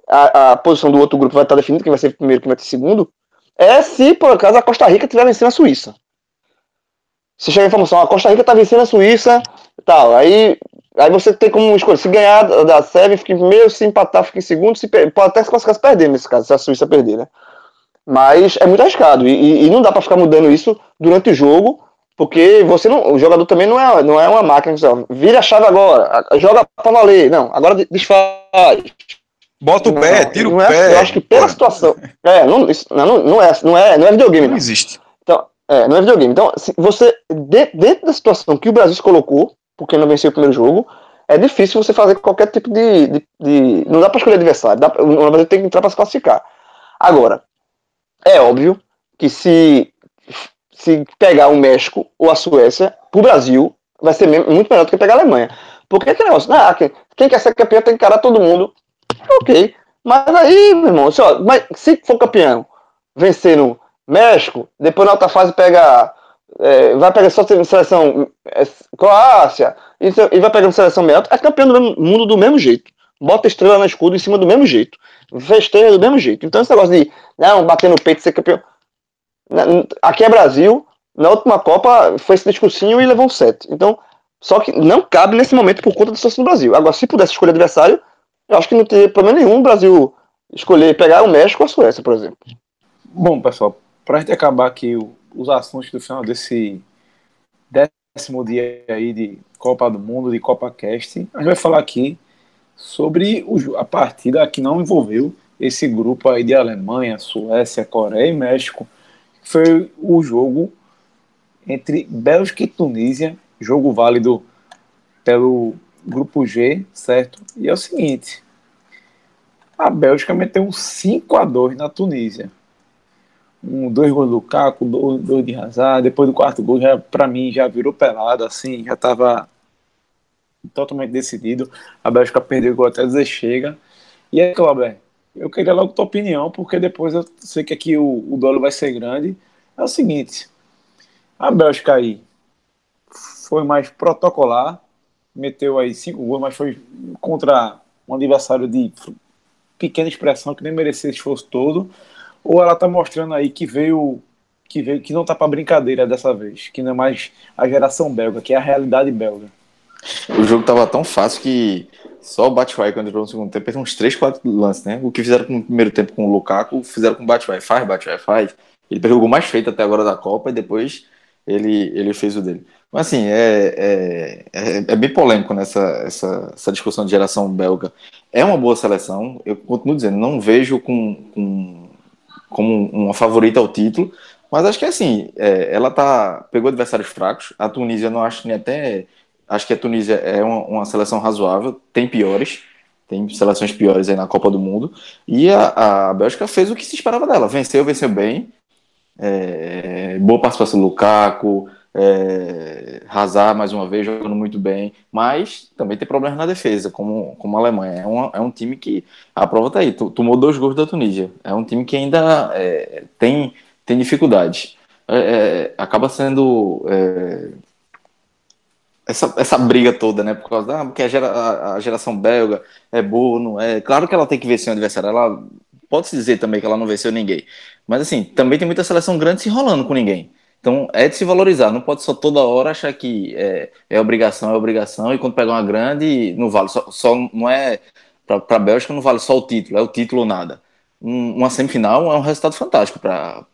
a, a, posição do outro grupo vai estar definida, quem vai ser primeiro, quem vai ser segundo, é se por acaso a Costa Rica estiver vencendo a Suíça. Se chega a informação, a Costa Rica está vencendo a Suíça, tal, aí Aí você tem como escolher, se ganhar da Sérvia, fica em primeiro, se empatar, fica em segundo, se pode até se classificar se perder nesse caso, se a Suíça perder, né? Mas é muito arriscado, e, e não dá para ficar mudando isso durante o jogo, porque você não, o jogador também não é, não é uma máquina, assim, vira a chave agora, joga para valer, não, agora desfaz. Bota o não, pé, tira o é, pé. Eu acho que pela situação, é, não, isso, não, não, é, não, é, não é videogame. Não, não. existe. Então, é, não é videogame. Então, se você, dentro da situação que o Brasil se colocou, porque não venceu o primeiro jogo, é difícil você fazer qualquer tipo de. de, de não dá para escolher adversário, dá, o Brasil tem que entrar para se classificar. Agora, é óbvio que se, se pegar o México ou a Suécia, para o Brasil, vai ser muito melhor do que pegar a Alemanha. Porque é que negócio, ah, quem, quem quer ser campeão tem que encarar todo mundo. Ok. Mas aí, meu irmão, se, ó, mas se for campeão, vencer no México, depois na outra fase pega é, vai pegar só seleção é, Croácia e, e vai pegando seleção melhor, é campeão do mesmo, mundo do mesmo jeito. Bota estrela na escudo em cima do mesmo jeito. Festeja do mesmo jeito. Então esse negócio de não, bater no peito ser campeão. Aqui é Brasil, na última Copa foi esse discursinho e levou um set. Então, só que não cabe nesse momento por conta da situação do Brasil. Agora, se pudesse escolher adversário, eu acho que não teria problema nenhum o Brasil escolher pegar o México ou a Suécia, por exemplo. Bom, pessoal, para a gente acabar aqui o, os assuntos do final desse décimo dia aí de Copa do Mundo, de Copa Cast. A gente vai falar aqui sobre o, a partida que não envolveu esse grupo aí de Alemanha, Suécia, Coreia e México. Foi o jogo entre Bélgica e Tunísia, jogo válido pelo grupo G, certo? E é o seguinte, a Bélgica meteu um 5 a 2 na Tunísia um, dois gols do Caco, dois, dois de Hazard, depois do quarto gol, já, pra mim, já virou pelado, assim, já tava totalmente decidido. A Bélgica perdeu o gol até dizer chega. E aí, Cláudio, eu queria logo tua opinião, porque depois eu sei que aqui o, o dólar vai ser grande. É o seguinte, a Bélgica aí foi mais protocolar, meteu aí cinco gols, mas foi contra um adversário de pequena expressão que nem merecia esforço todo, ou ela está mostrando aí que veio que veio que não tá para brincadeira dessa vez, que não é mais a geração belga, que é a realidade belga. O jogo tava tão fácil que só o Batshuayi, quando entrou no segundo tempo, fez uns 3, 4 lances, né? O que fizeram no primeiro tempo com o Lukaku, fizeram com o Batshuayi. Faz, Batshuayi, faz. Ele pegou o gol mais feito até agora da Copa e depois ele, ele fez o dele. Mas assim, é, é, é, é bem polêmico nessa essa, essa discussão de geração belga. É uma boa seleção, eu continuo dizendo, não vejo com, com, como uma favorita ao título, mas acho que assim, é, ela tá pegou adversários fracos. A Tunísia não acho nem até acho que a Tunísia é uma, uma, seleção razoável, tem piores, tem seleções piores aí na Copa do Mundo. E a, a Bélgica fez o que se esperava dela, venceu, venceu bem. É, boa participação do Lukaku, é, Hazard mais uma vez jogando muito bem, mas também tem problemas na defesa, como, como a Alemanha. É um, é um time que a prova está aí, tomou dois gols da Tunísia. É um time que ainda é, tem, tem dificuldades. É, é acaba sendo é, essa, essa briga toda, né? Por causa da porque a, gera, a, a, geração belga é boa, não é? Claro que ela tem que vencer um adversário. Ela pode-se dizer também que ela não venceu ninguém. Mas assim, também tem muita seleção grande se enrolando com ninguém. Então é de se valorizar, não pode só toda hora achar que é, é obrigação, é obrigação, e quando pegar uma grande, não vale. Só, só não é. Para a Bélgica não vale só o título, é o título ou nada. Um, uma semifinal é um resultado fantástico para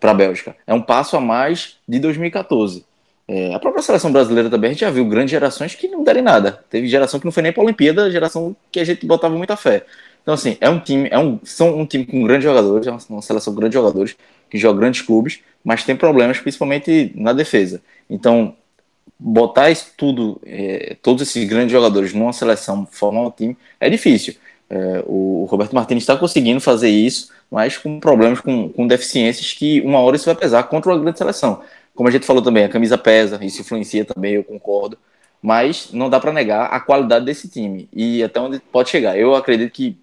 a Bélgica. É um passo a mais de 2014. É, a própria seleção brasileira também, a gente já viu grandes gerações que não deram nada. Teve geração que não foi nem para a Olimpíada, geração que a gente botava muita fé. Então, assim, é um time, é um, são um time com grandes jogadores, é uma seleção com grandes jogadores, que joga grandes clubes, mas tem problemas principalmente na defesa. Então, botar isso tudo, é, todos esses grandes jogadores numa seleção, formar um time, é difícil. É, o Roberto Martins está conseguindo fazer isso, mas com problemas, com, com deficiências que uma hora isso vai pesar contra uma grande seleção. Como a gente falou também, a camisa pesa, isso influencia também, eu concordo. Mas não dá para negar a qualidade desse time e até onde pode chegar. Eu acredito que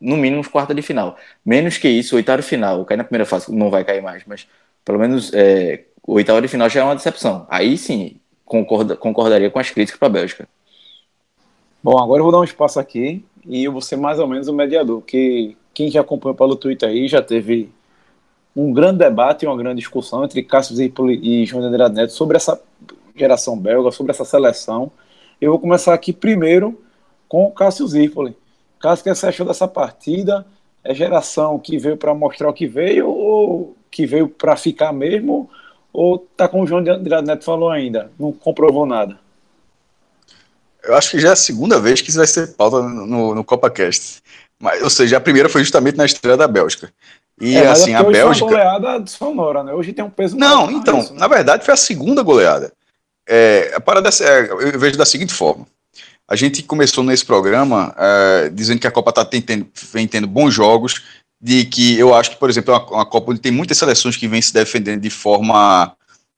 no mínimo quarta de final. Menos que isso, oitavo de final. Cair na primeira fase não vai cair mais, mas pelo menos é, oitavo de final já é uma decepção. Aí sim, concorda, concordaria com as críticas para a Bélgica. Bom, agora eu vou dar um espaço aqui e eu vou ser mais ou menos o mediador, que quem já acompanhou pelo Twitter aí já teve um grande debate, uma grande discussão entre Cássio Zirpoli e João Andrade Neto sobre essa geração belga, sobre essa seleção. Eu vou começar aqui primeiro com o Cássio Zirpoli. Cássio, o que você achou dessa partida? É geração que veio para mostrar o que veio ou que veio para ficar mesmo? Ou tá como o João Andrade Neto falou ainda? Não comprovou nada? Eu acho que já é a segunda vez que isso vai ser pauta no, no CopaCast. Mas, ou seja, a primeira foi justamente na estreia da Bélgica. E é, assim, a Bélgica. Foi uma goleada sonora, né? Hoje tem um peso. Não, então, isso, né? na verdade foi a segunda goleada. É, a parada é, eu vejo da seguinte forma. A gente começou nesse programa é, dizendo que a Copa tá tendo, vem tendo bons jogos, de que eu acho que, por exemplo, é uma, uma Copa onde tem muitas seleções que vêm se defendendo de forma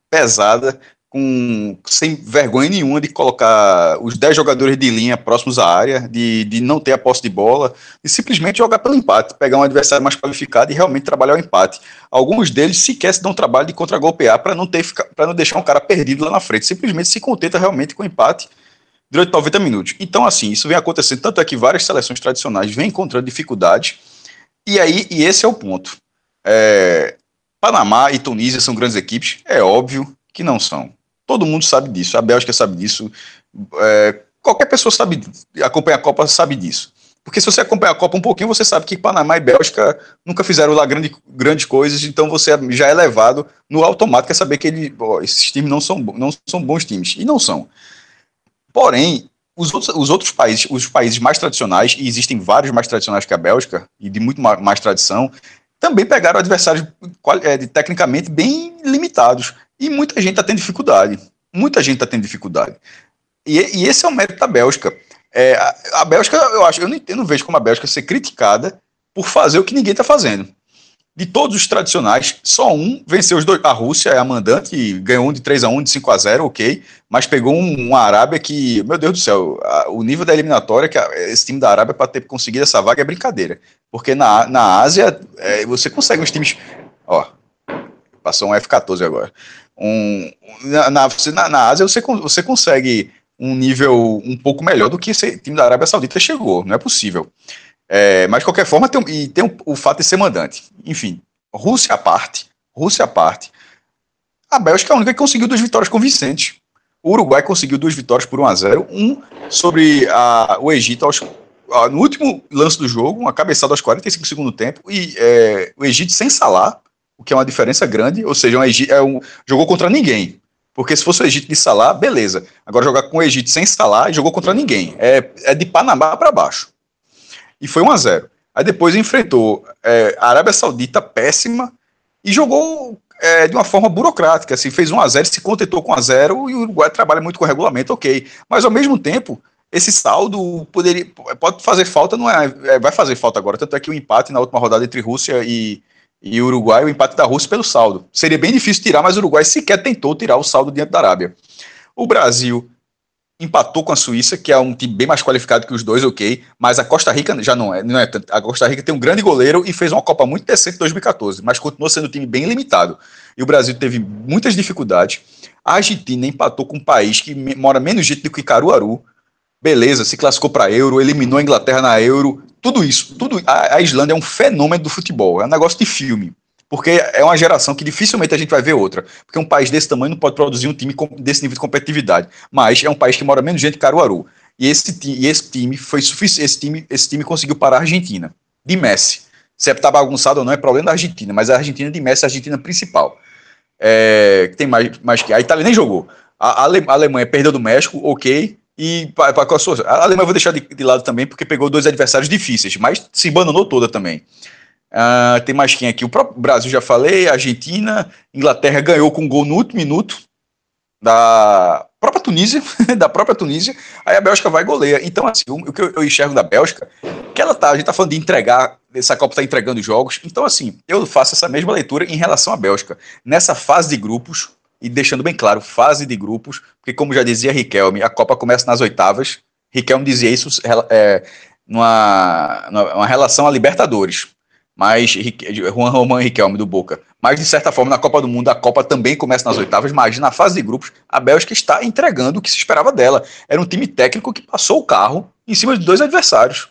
pesada, com sem vergonha nenhuma de colocar os 10 jogadores de linha próximos à área, de, de não ter a posse de bola, e simplesmente jogar pelo empate, pegar um adversário mais qualificado e realmente trabalhar o empate. Alguns deles sequer se dão trabalho de contragolpear para não não deixar um cara perdido lá na frente, simplesmente se contenta realmente com o empate durante 90 minutos. Então, assim, isso vem acontecendo, tanto é que várias seleções tradicionais vêm encontrando dificuldades, e aí, e esse é o ponto. É, Panamá e Tunísia são grandes equipes? É óbvio que não são. Todo mundo sabe disso, a Bélgica sabe disso, é, qualquer pessoa sabe, acompanha a Copa sabe disso. Porque se você acompanha a Copa um pouquinho, você sabe que Panamá e Bélgica nunca fizeram lá grande, grandes coisas, então você já é levado no automático a saber que ele, esses times não são, não são bons times. E não são. Porém, os outros, os outros países, os países mais tradicionais, e existem vários mais tradicionais que a Bélgica, e de muito mais, mais tradição, também pegaram adversários é, tecnicamente bem limitados. E muita gente está tendo dificuldade. Muita gente está tendo dificuldade. E, e, esse é o mérito da Bélgica. É, a, a, Bélgica, eu acho, eu não, eu não vejo como a Bélgica ser criticada por fazer o que ninguém está fazendo. De todos os tradicionais, só um venceu os dois. A Rússia é a mandante, ganhou um de 3 a 1 de 5 a 0 ok, mas pegou um, Arábia que, meu Deus do céu, a, o nível da eliminatória que a, esse time da Arábia para ter conseguido essa vaga é brincadeira. Porque na, na Ásia, é, você consegue uns times. Ó, passou um F-14 agora um, na, na, na Ásia você, você consegue um nível um pouco melhor do que esse time da Arábia Saudita chegou, não é possível. É, mas de qualquer forma, tem, e tem o, fato de ser mandante. Enfim, Rússia à parte, Rússia à parte, a Bélgica é a única que conseguiu duas vitórias convincentes. O Uruguai conseguiu duas vitórias por 1 a 0 um sobre a, o Egito aos, a, no último lance do jogo, uma cabeçada aos 45 segundos do tempo, e é, o Egito sem Salah, o que é uma diferença grande, ou seja, um Egito, é um, jogou contra ninguém. Porque se fosse o Egito de Salah, beleza. Agora jogar com o Egito sem Salah, jogou contra ninguém. É, é de Panamá para baixo. E foi 1 a 0 Aí depois enfrentou é, a Arábia Saudita péssima e jogou é, de uma forma burocrática, assim, fez 1 a 0 se contentou com 1 a 0 e o Uruguai trabalha muito com regulamento, ok. Mas ao mesmo tempo, esse saldo poderia, pode fazer falta, não é, é, vai fazer falta agora, tanto é que o empate na última rodada entre Rússia e, e Uruguai, o empate da Rússia pelo saldo. Seria bem difícil tirar, mas o Uruguai sequer tentou tirar o saldo diante da Arábia. O Brasil empatou com a Suíça, que é um time bem mais qualificado que os dois, ok, mas a Costa Rica já não é, não é tanto. A Costa Rica tem um grande goleiro e fez uma Copa muito decente em 2014, mas continuou sendo um time bem limitado. E o Brasil teve muitas dificuldades. A Argentina empatou com um país que mora menos gente do que Caruaru. Beleza, se classificou para Euro, eliminou a Inglaterra na Euro, tudo isso, tudo. A, a Islândia é um fenômeno do futebol, é um negócio de filme porque é uma geração que dificilmente a gente vai ver outra. Porque um país desse tamanho não pode produzir um time desse nível de competitividade. Mas é um país que mora menos gente que Caruaru. E esse, e esse time foi suficiente. Esse time, esse time conseguiu parar a Argentina, de Messi. Se é tá bagunçado ou não é problema da Argentina, mas a Argentina de Messi é a Argentina principal. É, tem mais, mais que. A Itália nem jogou. A, a Alemanha perdeu do México, ok. E pra, pra, a Alemanha eu vou deixar de, de lado também, porque pegou dois adversários difíceis, mas se abandonou toda também. Uh, tem mais quem aqui? O próprio Brasil, já falei, Argentina, Inglaterra ganhou com um gol no último minuto da própria Tunísia, da própria Tunísia, aí a Bélgica vai goleia. Então, assim, o, que eu, eu, enxergo da Bélgica, que ela tá, a gente tá falando de entregar, essa Copa tá entregando jogos, então, assim, eu faço essa mesma leitura em relação à Bélgica. Nessa fase de grupos, e deixando bem claro, fase de grupos, porque como já dizia Riquelme, a Copa começa nas oitavas, Riquelme dizia isso é, numa, numa relação a Libertadores mas Juan Román Riquelme do Boca. Mas de certa forma, na Copa do Mundo, a Copa também começa nas oitavas, mas na fase de grupos, a Bélgica está entregando o que se esperava dela. Era um time técnico que passou o carro em cima de dois adversários.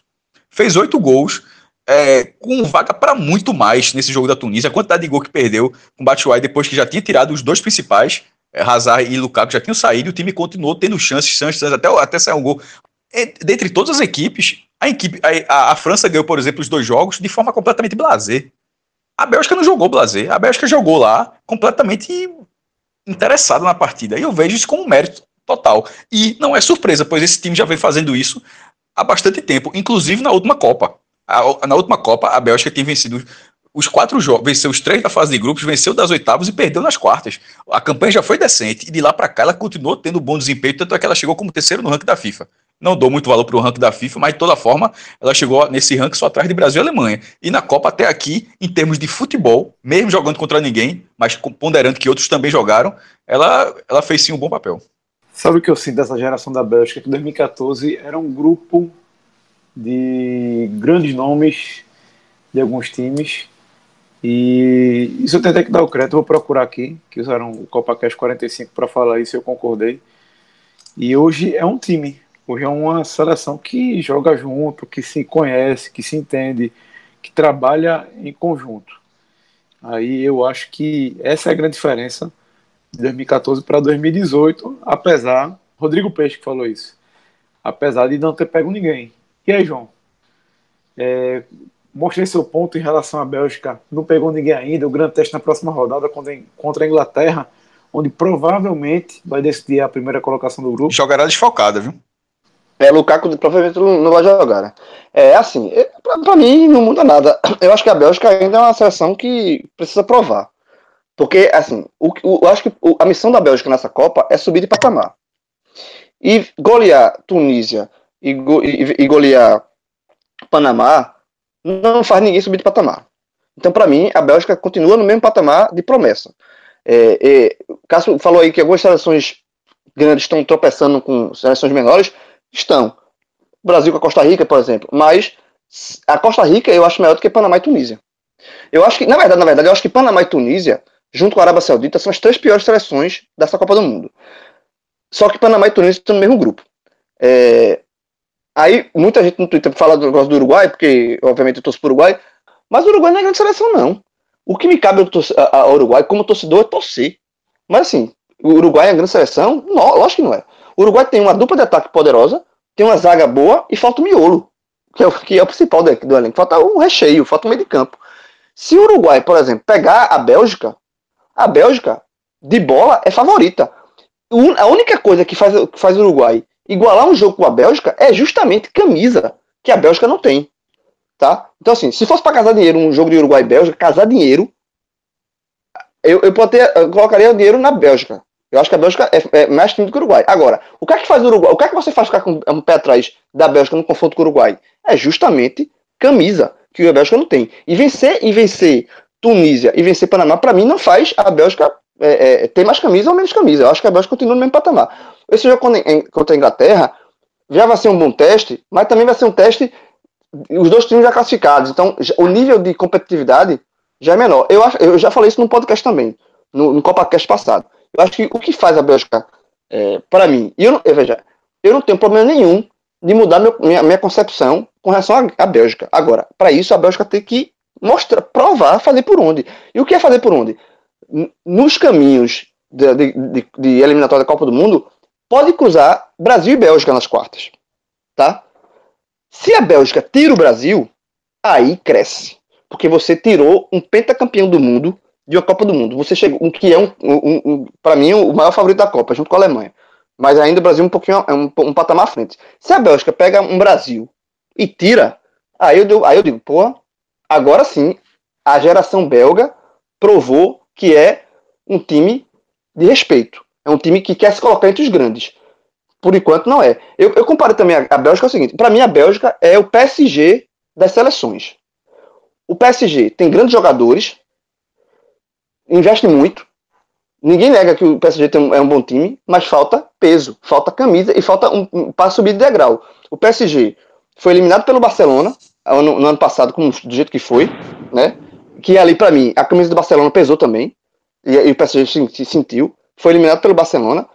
Fez oito gols, é, com vaga para muito mais nesse jogo da Tunísia. A quantidade de gol que perdeu com Batshuayi depois que já tinha tirado os dois principais, é, Hazard e Lukaku já tinham saído, e o time continuou tendo chances, até, até sair um gol. E, dentre todas as equipes, a, equipe, a, a, França ganhou, por exemplo, os dois jogos de forma completamente blazer. A Bélgica não jogou blazer. A Bélgica jogou lá completamente interessada na partida. E eu vejo isso como um mérito total. E não é surpresa, pois esse time já vem fazendo isso há bastante tempo, inclusive na última Copa. A, na última Copa, a Bélgica tem vencido os quatro jogos, venceu os três da fase de grupos, venceu das oitavas e perdeu nas quartas. A campanha já foi decente e de lá para cá ela continuou tendo bom desempenho, tanto é que ela chegou como terceiro no ranking da FIFA. Não dou muito valor para o ranking da FIFA, mas de toda forma ela chegou nesse ranking só atrás de Brasil e Alemanha. E na Copa até aqui, em termos de futebol, mesmo jogando contra ninguém, mas ponderando que outros também jogaram, ela, ela fez sim um bom papel. Sabe o que eu sinto dessa geração da Bélgica? Que 2014 era um grupo de grandes nomes de alguns times. E isso eu tentei que dar o crédito, vou procurar aqui, que usaram o CopaCast 45 para falar isso, eu concordei. E hoje é um time, Hoje é uma seleção que joga junto, que se conhece, que se entende, que trabalha em conjunto. Aí eu acho que essa é a grande diferença de 2014 para 2018, apesar, Rodrigo Peixe que falou isso, apesar de não ter pego ninguém. E aí, João? É, mostrei seu ponto em relação à Bélgica, não pegou ninguém ainda, o grande teste na próxima rodada contra a Inglaterra, onde provavelmente vai decidir a primeira colocação do grupo. Jogará desfalcada, viu? É, Lukaku provavelmente não vai jogar. Né? É assim, é, pra, pra, mim não muda nada. Eu acho que a Bélgica ainda é uma seleção que precisa provar. Porque, assim, o, o, eu acho que a missão da Bélgica nessa Copa é subir de patamar. E golear Tunísia e, e, e golear Panamá não faz ninguém subir de patamar. Então, para mim, a Bélgica continua no mesmo patamar de promessa. É, é, Cássio falou aí que algumas seleções grandes estão tropeçando com seleções menores. Estão. O Brasil com a Costa Rica, por exemplo. Mas a Costa Rica eu acho melhor do que Panamá e Tunísia. Eu acho que, na verdade, na verdade, eu acho que Panamá e Tunísia, junto com a Arábia Saudita, são as três piores seleções dessa Copa do Mundo. Só que Panamá e Tunísia estão no mesmo grupo. É, Aí muita gente no Twitter fala do negócio do Uruguai, porque obviamente eu torço pro Uruguai, mas o Uruguai não é grande seleção, não. O que me cabe ao Uruguai como torcedor é torcer. Mas assim, o Uruguai é uma grande seleção? Não, lógico que não é. O Uruguai tem uma dupla de ataque poderosa, tem uma zaga boa e falta o miolo, que é o, que é o principal do, do elenco. Falta um recheio, falta um meio de campo. Se o Uruguai, por exemplo, pegar a Bélgica, a Bélgica, de bola, é favorita. A única coisa que faz, que faz o Uruguai igualar um jogo com a Bélgica é justamente camisa, que a Bélgica não tem. Tá? Então, assim, se fosse para casar dinheiro um jogo de Uruguai e Bélgica, casar dinheiro, eu, eu, eu colocaria o dinheiro na Bélgica. Eu acho que a Bélgica é, é, mais time do que o Uruguai. Agora, o que é que faz o Uruguai? O que é que você faz ficar com um pé atrás da Bélgica no confronto com o Uruguai? É justamente camisa, que a Bélgica não tem. E vencer e vencer Tunísia e vencer Panamá, para mim, não faz a Bélgica é, é, ter mais camisa ou menos camisa. Eu acho que a Bélgica continua no mesmo patamar. Esse jogo contra a Inglaterra já vai ser um bom teste, mas também vai ser um teste os dois times já classificados. Então, o nível de competitividade já é menor. Eu, eu já falei isso no podcast também, no, no CopaCast passado. Eu acho que o que faz a Bélgica, é, para mim, e eu, não, eu, veja, eu não tenho problema nenhum de mudar meu, minha, minha concepção com relação à Bélgica. Agora, para isso, a Bélgica tem que mostrar, provar, fazer por onde. E o que é fazer por onde? Nos caminhos de, de, de, de eliminatória da Copa do Mundo, pode cruzar Brasil e Bélgica nas quartas. Tá? Se a Bélgica tira o Brasil, aí cresce. Porque você tirou um pentacampeão do mundo de uma Copa do Mundo. Você chegou, um, que é um, um, um para mim, o maior favorito da Copa, junto com a Alemanha. Mas ainda o Brasil um pouquinho, é um, um patamar à frente. Se a Bélgica pega um Brasil e tira, aí eu, digo, aí eu digo, pô, agora sim, a geração belga provou que é um time de respeito. É um time que quer se colocar entre os grandes. Por enquanto não é. Eu, eu comparo também a, a Bélgica é o seguinte: para mim a Bélgica é o PSG das seleções. O PSG tem grandes jogadores, investe muito. Ninguém nega que o PSG um, é um bom time, mas falta peso, falta camisa e falta um, um para subir de degrau. O PSG foi eliminado pelo Barcelona no, no ano passado, como, do jeito que foi, né? Que ali para mim a camisa do Barcelona pesou também e, e o PSG se, se sentiu. Foi eliminado pelo Barcelona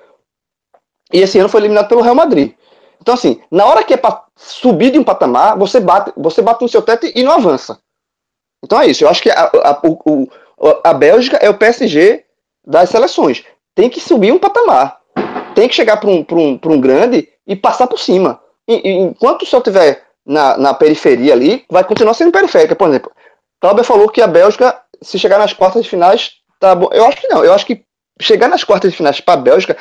e esse ano foi eliminado pelo Real Madrid. Então, assim, na hora que é para subir de um patamar, você bate, você bate no seu teto e não avança. Então é isso. Eu acho que a, a, o, a Bélgica é o PSG das seleções. Tem que subir um patamar. Tem que chegar para um, um, um grande e passar por cima. E, e, enquanto o seu estiver na, na periferia ali, vai continuar sendo periférica. Por exemplo, Cláudio falou que a Bélgica, se chegar nas quartas de finais, tá bom. Eu acho que não. Eu acho que chegar nas quartas de finais para a Bélgica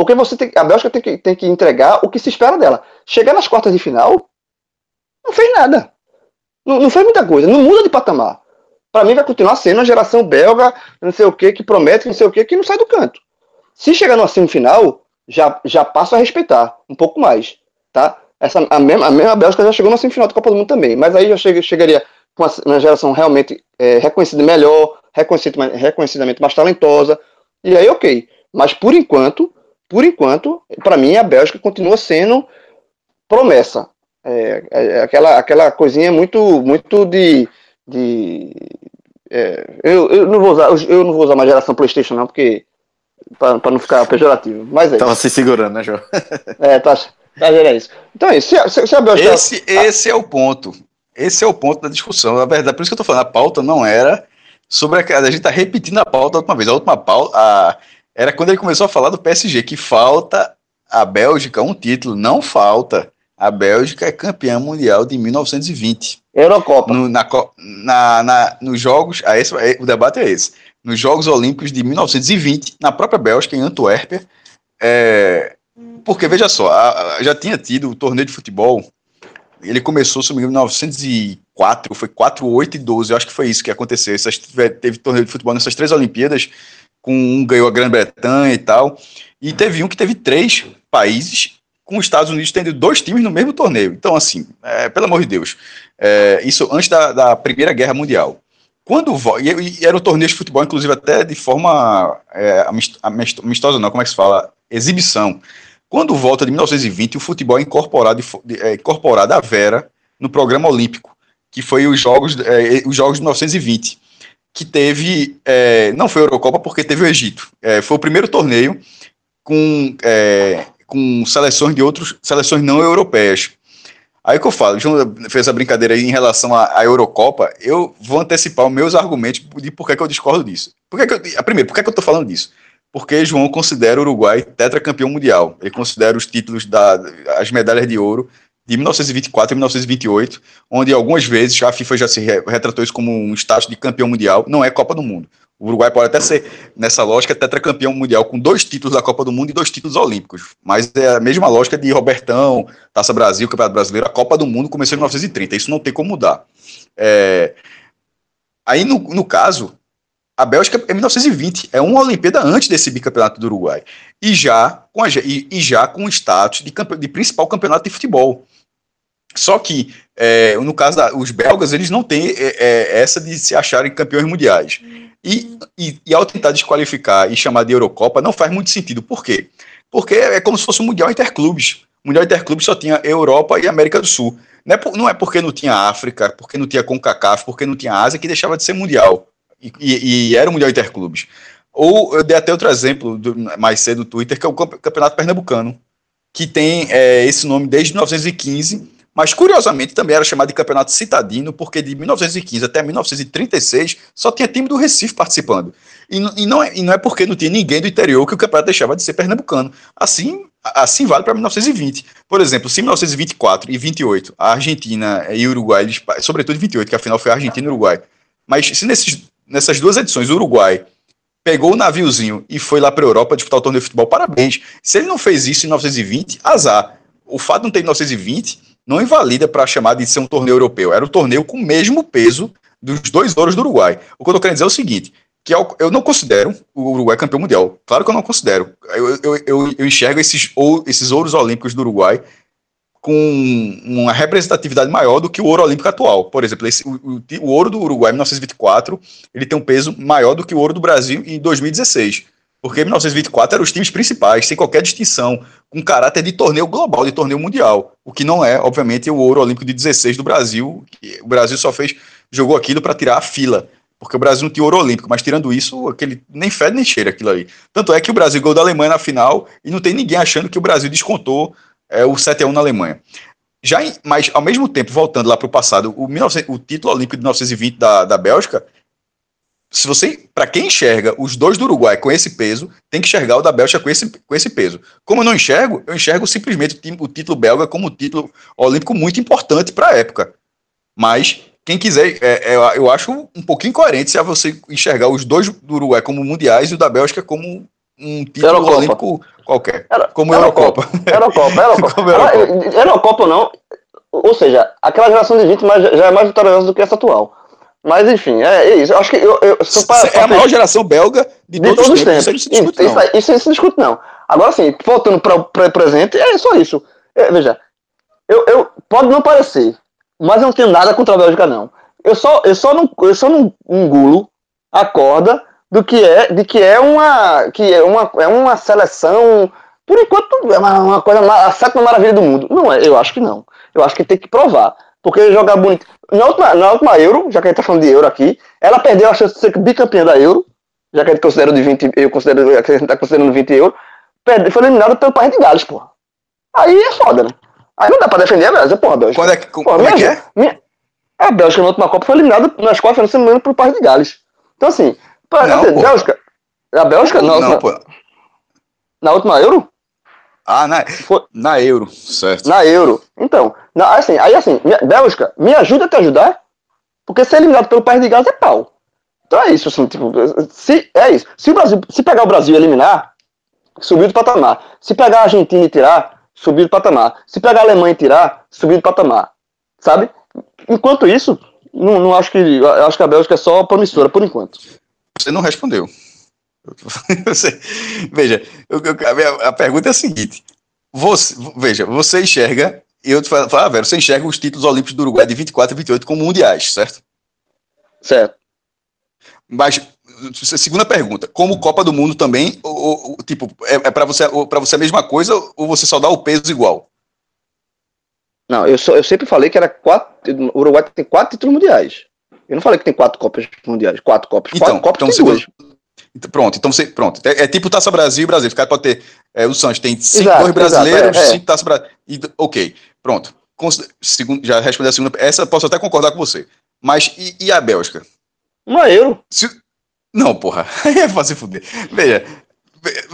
porque você tem, a Bélgica tem que, tem que entregar o que se espera dela. Chegar nas quartas de final, não fez nada. Não, não fez muita coisa. Não muda de patamar. Para mim vai continuar sendo a geração belga, não sei o que, que promete, não sei o que, que não sai do canto. Se chegar numa semifinal, já, já passo a respeitar um pouco mais. Tá? Essa, a, mesma, a mesma Bélgica já chegou na semifinal da Copa do Mundo também. Mas aí já chega, chegaria com uma, geração realmente é, reconhecida melhor, reconhecidamente, reconhecidamente mais talentosa. E aí, ok. Mas por enquanto, por enquanto, para mim, a Bélgica continua sendo promessa. É, é aquela, aquela coisinha muito, muito de. De é, eu, eu, não vou usar, eu não vou usar uma geração PlayStation, não, porque. para não ficar pejorativo. Mas é Tava se segurando, né, João? é, tá. tá é isso. Então é isso. Se, se a Bélgica. Esse, esse é o ponto. Esse é o ponto da discussão. Na verdade, por isso que eu tô falando, a pauta não era sobre a. A gente tá repetindo a pauta da última vez. A última pauta. A, era quando ele começou a falar do PSG, que falta a Bélgica um título. Não falta. A Bélgica é campeã mundial de 1920. Eurocopa. No, na, na, na, nos Jogos. Ah, esse, é, o debate é esse. Nos Jogos Olímpicos de 1920, na própria Bélgica, em Antuérpia. É, porque, veja só, a, a, já tinha tido o torneio de futebol. Ele começou, se não me engano, em 1904, foi 4, 8 e 12. Eu acho que foi isso que aconteceu. Essas, teve torneio de futebol nessas três Olimpíadas com um ganhou a Grã-Bretanha e tal. E teve um que teve três países, com os Estados Unidos tendo dois times no mesmo torneio. Então, assim, é, pelo amor de Deus, é, isso antes da, da, Primeira Guerra Mundial. Quando e, e era um torneio de futebol, inclusive até de forma é, amistosa, não, como é que se fala? Exibição. Quando volta de 1920, o futebol é incorporado, é incorporado à Vera no programa olímpico, que foi os Jogos, é, os jogos de 1920 que teve. É, não foi a Eurocopa porque teve o Egito. É, foi o primeiro torneio com, é, com seleções de outros. seleções não europeias. Aí que eu falo, o João fez a brincadeira aí em relação à, à Eurocopa, eu vou antecipar os meus argumentos de por que, que eu discordo disso. Por que que eu, primeiro, por que, que eu tô falando disso? Porque João considera o Uruguai tetracampeão mundial. Ele considera os títulos da as medalhas de ouro de 1924 e 1928, onde algumas vezes a FIFA já se retratou isso como um status de campeão mundial, não é Copa do Mundo. O Uruguai pode até ser, nessa lógica, tetracampeão mundial com dois títulos da Copa do Mundo e dois títulos olímpicos. Mas é a mesma lógica de Robertão, Taça Brasil, Campeonato Brasileiro. A Copa do Mundo começou em 1930. Isso não tem como mudar. É... Aí, no, no caso, a Bélgica é 1920. É uma Olimpíada antes desse bicampeonato do Uruguai. E já com, a, e, e já com o status de, de principal campeonato de futebol. Só que, é, no caso dos belgas, eles não têm é, é, essa de se acharem campeões mundiais. E, e, e, ao tentar desqualificar e chamar de Eurocopa, não faz muito sentido. Por quê? Porque é como se fosse um Mundial Interclubes. O Mundial Interclubes só tinha Europa e América do Sul. Não é, por, não é porque não tinha África, porque não tinha CONCACAF, porque não tinha Ásia que deixava de ser Mundial. E, e, e era o Mundial Interclubes. Ou eu dei até outro exemplo do, mais cedo no Twitter, que é o Campeonato Pernambucano, que tem é, esse nome desde 1915 mas curiosamente também era chamado de campeonato citadino, porque de 1915 até 1936 só tinha time do Recife participando. E, e, não, é, e não é porque não tinha ninguém do interior que o campeonato deixava de ser pernambucano. Assim, assim vale para 1920. Por exemplo, se em 1924 e 28 a Argentina e o Uruguai, eles, sobretudo em 28, que afinal foi a Argentina e o Uruguai, mas se nesses, nessas duas edições o Uruguai pegou o naviozinho e foi lá para a Europa disputar o torneio de futebol, parabéns. Se ele não fez isso em 1920, azar. O fato de não ter em 1920 não invalida para chamar de ser um torneio europeu. Era um torneio com o mesmo peso dos dois ouros do Uruguai. O que eu estou querendo dizer é o seguinte: que eu, eu não considero o Uruguai campeão mundial. Claro que eu não considero. Eu, eu, eu, eu enxergo esses, ou, esses ouros olímpicos do Uruguai com uma representatividade maior do que o ouro olímpico atual. Por exemplo, esse, o, o, o ouro do Uruguai em 1924 ele tem um peso maior do que o ouro do Brasil em 2016. Porque em 1924 eram os times principais, sem qualquer distinção, com caráter de torneio global, de torneio mundial. O que não é, obviamente, o ouro olímpico de 16 do Brasil. o Brasil só fez, jogou aquilo para tirar a fila. Porque o Brasil não tinha ouro olímpico, mas tirando isso, aquele nem fede nem cheira aquilo aí. Tanto é que o Brasil ganhou da Alemanha na final e não tem ninguém achando que o Brasil descontou é, o 7 a 1 na Alemanha. Já mas, ao mesmo tempo, voltando lá para o passado, o, 19, o título olímpico de 1920 da, da Bélgica se você, para quem enxerga os dois do Uruguai com esse peso, tem que enxergar o da Bélgica com esse, com esse peso. Como eu não enxergo, eu enxergo simplesmente o, título belga como um título olímpico muito importante para a época. Mas quem quiser, é, é, eu acho um pouquinho incoerente se você enxergar os dois do Uruguai como mundiais e o da Bélgica como um título Eurocopa. olímpico qualquer. Era, como Eurocopa. Eurocopa, Eurocopa. Eurocopa. Eurocopa não. Ou seja, aquela geração de 20 já é mais vitoriosa do que essa atual. Mas enfim, é, é isso. Eu acho que eu, eu pra, é a maior geração belga de, de todos, todos os tempos. tempos. Isso, isso, discute, isso, isso, isso, se discute, não. Agora sim, voltando para o presente, é só isso. É, veja, eu, eu, pode não parecer, mas eu não tenho nada contra a Bélgica, não. Eu só, eu só não, eu só não engulo a corda do que é, de que é uma, que é uma, é uma seleção, por enquanto, é uma, uma coisa, a sétima maravilha do mundo. Não é, eu acho que não. Eu acho que tem que provar. Porque jogar bonito. Na última, na última Euro, já que a gente tá falando de Euro aqui, ela perdeu a chance de ser bicampeã da Euro, já que a gente considera de 20, eu considero, a gente tá considerando 20 euros, perde, foi eliminada pelo País de Gales, porra. Aí é foda, né? Aí não dá pra defender a Bélgica, porra, a Bélgica. Quando é, que, porra, como é que é? Minha, a Bélgica na última Copa foi eliminada nas quartas, não se engano, pelo País de Gales. Então assim, pra, não, dizer, Bélgica, a Bélgica, não, não, última, na última Euro, ah, na, Foi... na Euro, certo. Na Euro. Então, na, assim, aí assim, minha, Bélgica, me ajuda a te ajudar, porque ser eliminado pelo país de Gales é pau. Então é isso, assim, tipo, se, é isso. Se o Brasil, se pegar o Brasil e eliminar, subiu do patamar. Se pegar a Argentina e tirar, subiu do patamar. Se pegar a Alemanha e tirar, subiu do patamar. Sabe? Enquanto isso, não, não acho que. Acho que a Bélgica é só promissora por enquanto. Você não respondeu. Veja, a, a, pergunta é a seguinte: você, veja, você enxerga, e eu te falo, ah, velho, você enxerga os títulos olímpicos do Uruguai de 24 e 28 como mundiais, certo? Certo. Mas, segunda pergunta: como Copa do Mundo também, ou, ou tipo, é, é para você, para você a mesma coisa ou você só dá o peso igual? Não, eu, só, eu sempre falei que era quatro. O Uruguai tem quatro títulos mundiais. Eu não falei que tem quatro Copas mundiais, quatro Copas. Então, quatro Copas então, tem duas. Então, pronto, então você. Pronto. É, é, tipo Taça Brasil e Brasil. O cara pode ter. É, o Santos tem cinco exato, brasileiros, exato, é, é. cinco Taça Brasil. ok, pronto. segundo, já respondi a segunda. Essa posso até concordar com você. Mas e, e a Bélgica? Uma euro. Se, não, porra. é fácil fuder. Veja,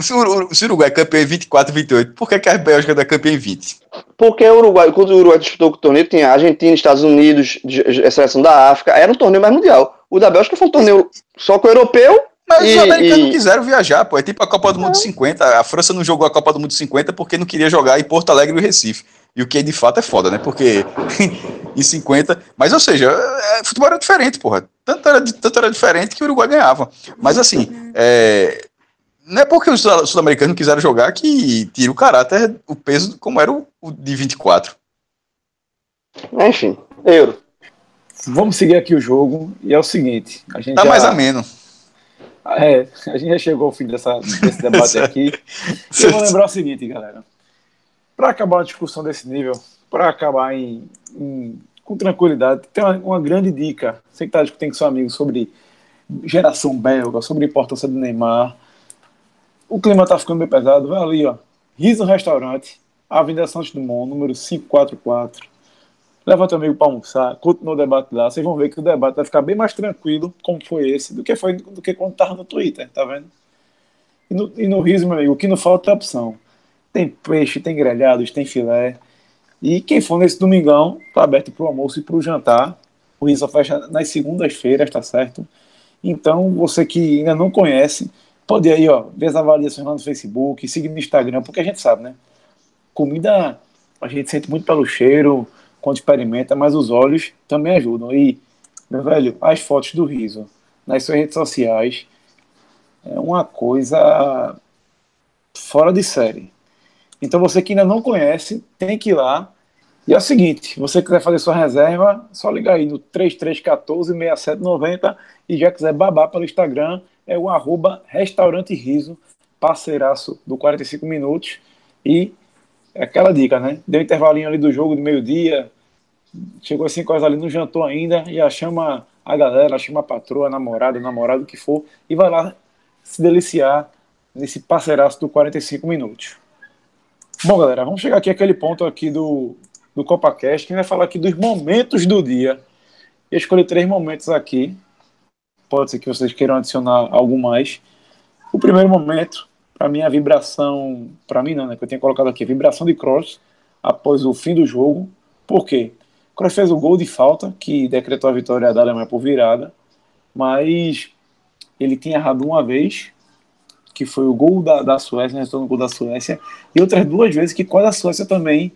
se o, se o Uruguai é campeão em 24 28, por que, que a Bélgica é campeã em 20? Porque o Uruguai, quando o Uruguai disputou o torneio, tinha Argentina, Estados Unidos, a seleção da África, era um torneio mais mundial. O da Bélgica foi um torneio só com o europeu. Mas e, os americanos e... não quiseram viajar, pô. É tipo a Copa do Mundo 50. A França não jogou a Copa do Mundo 50 porque não queria jogar em Porto Alegre e Recife. E o que de fato é foda, né? Porque em 50. Mas, ou seja, é, futebol era diferente, porra. Tanto era, tanto era diferente que o Uruguai ganhava. Mas assim, é, não é porque os sul-americanos não quiseram jogar que tira o caráter, o peso como era o, o de 24. Enfim, euro. Vamos seguir aqui o jogo. E é o seguinte: a gente tá já... mais ameno. É, a gente já chegou ao fim dessa, desse debate aqui. eu vou lembrar o seguinte, galera. Para acabar uma discussão desse nível, para acabar em, em, com tranquilidade, tem uma, uma grande dica. Você que está discutindo com seu amigo sobre geração belga, sobre a importância do Neymar. O clima tá ficando bem pesado. Vai ali, ó. Riso Restaurante, Avenida Santos Dumont, número 544. Leva teu amigo para almoçar, continua o debate lá. Vocês vão ver que o debate vai ficar bem mais tranquilo, como foi esse, do que foi do que quando tava no Twitter, tá vendo? E no, e no riso, meu amigo, o que não falta é opção. Tem peixe, tem grelhados, tem filé. E quem for nesse domingão, tá aberto para o almoço e para o jantar. O riso fecha nas segundas-feiras, tá certo? Então, você que ainda não conhece, pode aí, ó, ver as avaliações lá no Facebook, seguir no Instagram, porque a gente sabe, né? Comida a gente sente muito pelo cheiro, quando experimenta, mas os olhos também ajudam. E, meu velho, as fotos do riso nas suas redes sociais é uma coisa fora de série. Então você que ainda não conhece, tem que ir lá. E é o seguinte, se você quiser fazer sua reserva, só ligar aí no 3314 6790 e já quiser babar pelo Instagram, é o arroba restaurante riso, parceiraço do 45 minutos. E é aquela dica, né? Deu um intervalinho ali do jogo de meio-dia, chegou às 5 horas ali, não jantou ainda, já chama a galera, chama a patroa, a namorada, namorado, o que for, e vai lá se deliciar nesse parceiraço do 45 minutos. Bom, galera, vamos chegar aqui àquele ponto aqui do, do CopaCast, que vai falar aqui dos momentos do dia. Eu escolhi três momentos aqui. Pode ser que vocês queiram adicionar algo mais. O primeiro momento, para mim, é a vibração. Para mim, não, né? Que eu tinha colocado aqui, vibração de Cross após o fim do jogo. Por quê? Kroos fez o gol de falta, que decretou a vitória da Alemanha por virada, mas ele tinha errado uma vez, que foi o gol da, da Suécia, retorno o gol da Suécia, e outras duas vezes que quase a Suécia também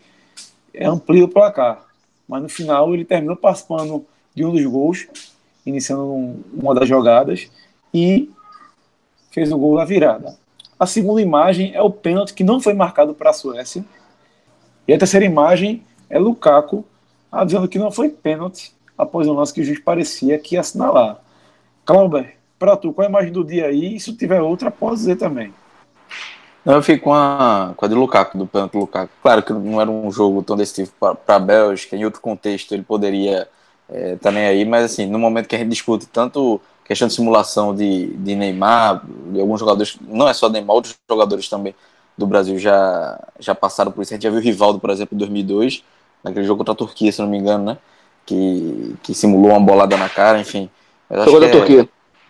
amplia o placar. Mas no final ele terminou participando de um dos gols, iniciando um, uma das jogadas, e fez o gol da virada. A segunda imagem é o pênalti que não foi marcado para a Suécia. E a terceira imagem é Lukaku dizendo que não foi pênalti após um lance que o juiz parecia que ia assinalar. Clauber, para tu, qual é a imagem do dia aí? E se tiver outra, pode dizer também. Eu fico com a, com a de Lukaku, do pênalti do Lukaku. Claro que não era um jogo tão decisivo para a Bélgica, em outro contexto ele poderia estar é, tá nem aí, mas assim, no momento que a gente discute tanto questão de simulação de, de Neymar, de alguns jogadores, não é só Neymar, outros jogadores também do Brasil já, já passaram por isso. A gente já viu o Rivaldo, por exemplo, em 2002, naquele jogo contra a Turquia, se não me engano, né? Que, que simulou uma bolada na cara, enfim. Jogou da é, Turquia.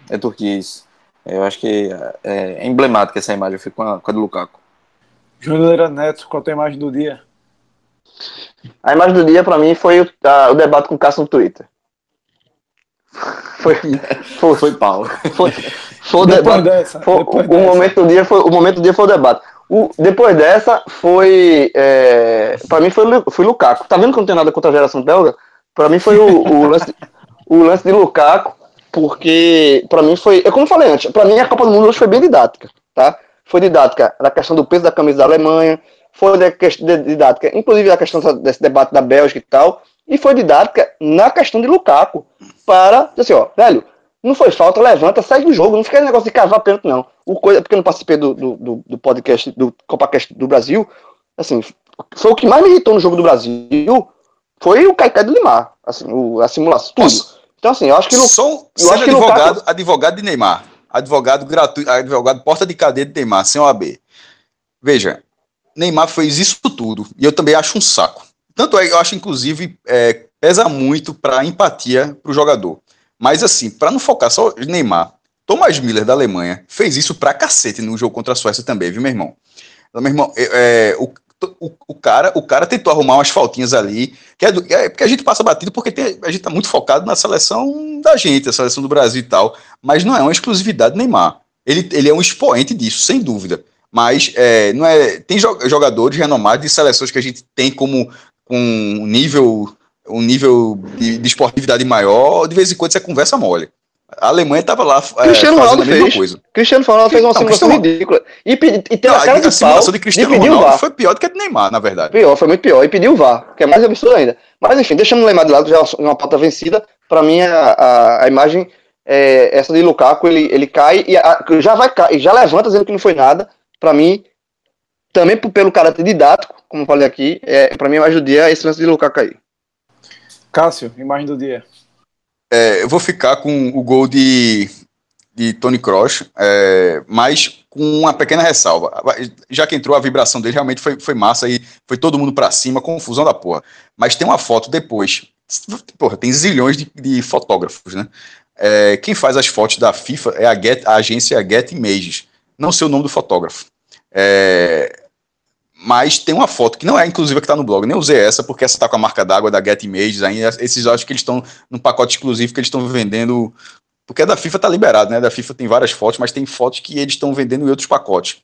É Turquia, isso. Eu acho que é, é emblemática essa imagem, eu fico com a, com a do Lukaku. Júnior Neto, qual é a imagem do dia? A imagem do dia, para mim, foi o, a, o debate com o Cássio no Twitter. Foi, foi, foi pau. Foi, foi o debate. Dessa, foi, o, dessa. momento do dia foi, o momento do dia foi o debate. O, depois dessa, foi. É, para mim, foi, foi Lukaku. Tá vendo que não tem nada contra a geração belga? Para mim, foi o, o, lance, o lance de Lukaku, porque para mim foi. É como eu falei antes, para mim a Copa do Mundo hoje foi bem didática, tá? Foi didática na questão do peso da camisa da Alemanha, foi didática, inclusive na questão desse debate da Bélgica e tal, e foi didática na questão de Lukaku, para, assim, ó, velho, não foi falta, levanta, segue o jogo, não fica negócio de cavar pênalti, não. O coisa, porque eu não participei do, do, do podcast, do CopaCast do Brasil, assim, foi o que mais me irritou no jogo do Brasil, foi o Caicai do Limar, assim, o, a simulação, tudo. Nossa. Então, assim, eu acho que... Sou, eu acho que advogado, Lukaku... advogado de Neymar, advogado gratuito, advogado porta de cadeia de Neymar, sem OAB. Veja, Neymar fez isso tudo, e eu também acho um saco. tanto é, eu acho, inclusive, é, pesa muito para empatia para o jogador. Mas, assim, para não focar só Neymar, Thomas Miller, da Alemanha, fez isso pra cacete no jogo contra a Suécia também, viu, meu irmão? Então, meu irmão, é, é, o, o, o, cara, o cara tentou arrumar umas faltinhas ali, que é, do, é porque a gente passa batido porque tem, a gente tá muito focado na seleção da gente, a seleção do Brasil e tal, mas não é uma exclusividade Neymar. Ele, ele é um expoente disso, sem dúvida. Mas é, não é, tem jogadores renomados de seleções que a gente tem como um nível um nível de, de esportividade maior, de vez em quando você conversa mole. A Alemanha estava lá é, Cristiano é, Ronaldo fez. Coisa. Cristiano Ronaldo fez uma simulação ridícula. E, e tem a cara de a simulação de Cristiano Ronaldo foi pior do que a de Neymar, na verdade. Pior, foi muito pior. E pediu o VAR, que é mais absurdo ainda. Mas enfim, deixando o Neymar de lado, já é uma pauta vencida. Para mim, a, a, a, imagem é essa de Lukaku, ele, ele cai e a, já vai e já levanta dizendo que não foi nada. Para mim, também pelo caráter didático, como falei aqui, é, para mim a mais é esse lance de Lukaku aí. Cássio, imagem do dia. É, eu vou ficar com o gol de, de Tony Kroos, é, mas com uma pequena ressalva. Já que entrou, a vibração dele realmente foi, foi massa e foi todo mundo para cima, confusão da porra. Mas tem uma foto depois. Porra, tem zilhões de, de fotógrafos, né? É, quem faz as fotos da FIFA é a, Get, a agência Get Images. Não sei o nome do fotógrafo. É, mas tem uma foto que não é inclusive a que está no blog, nem usei essa, porque essa está com a marca d'água da Get Images ainda. Esses eu acho que eles estão num pacote exclusivo que eles estão vendendo. Porque a da FIFA tá liberado, né? Da FIFA tem várias fotos, mas tem fotos que eles estão vendendo em outros pacotes.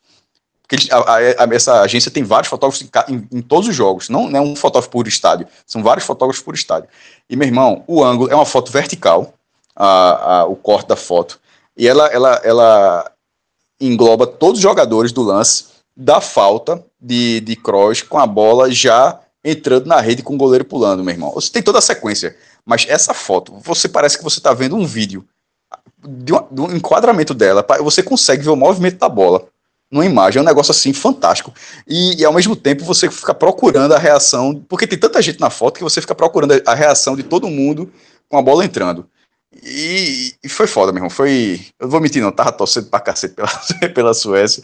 Porque eles, a, a, essa agência tem vários fotógrafos em, em, em, todos os jogos, não, é um fotógrafo por estádio, são vários fotógrafos por estádio. E, meu irmão, o ângulo é uma foto vertical, a, o corte da foto, e ela, ela, ela engloba todos os jogadores do lance da falta de, de Kroos com a bola já entrando na rede com o goleiro pulando, meu irmão. Você tem toda a sequência, mas essa foto, você parece que você está vendo um vídeo de um, de um, enquadramento dela, você consegue ver o movimento da bola numa imagem, é um negócio assim fantástico. E, e, ao mesmo tempo você fica procurando a reação, porque tem tanta gente na foto que você fica procurando a reação de todo mundo com a bola entrando. E, e, foi foda, meu irmão. Foi. Eu vou mentir, não, tava torcendo pra cacete pela, pela Suécia.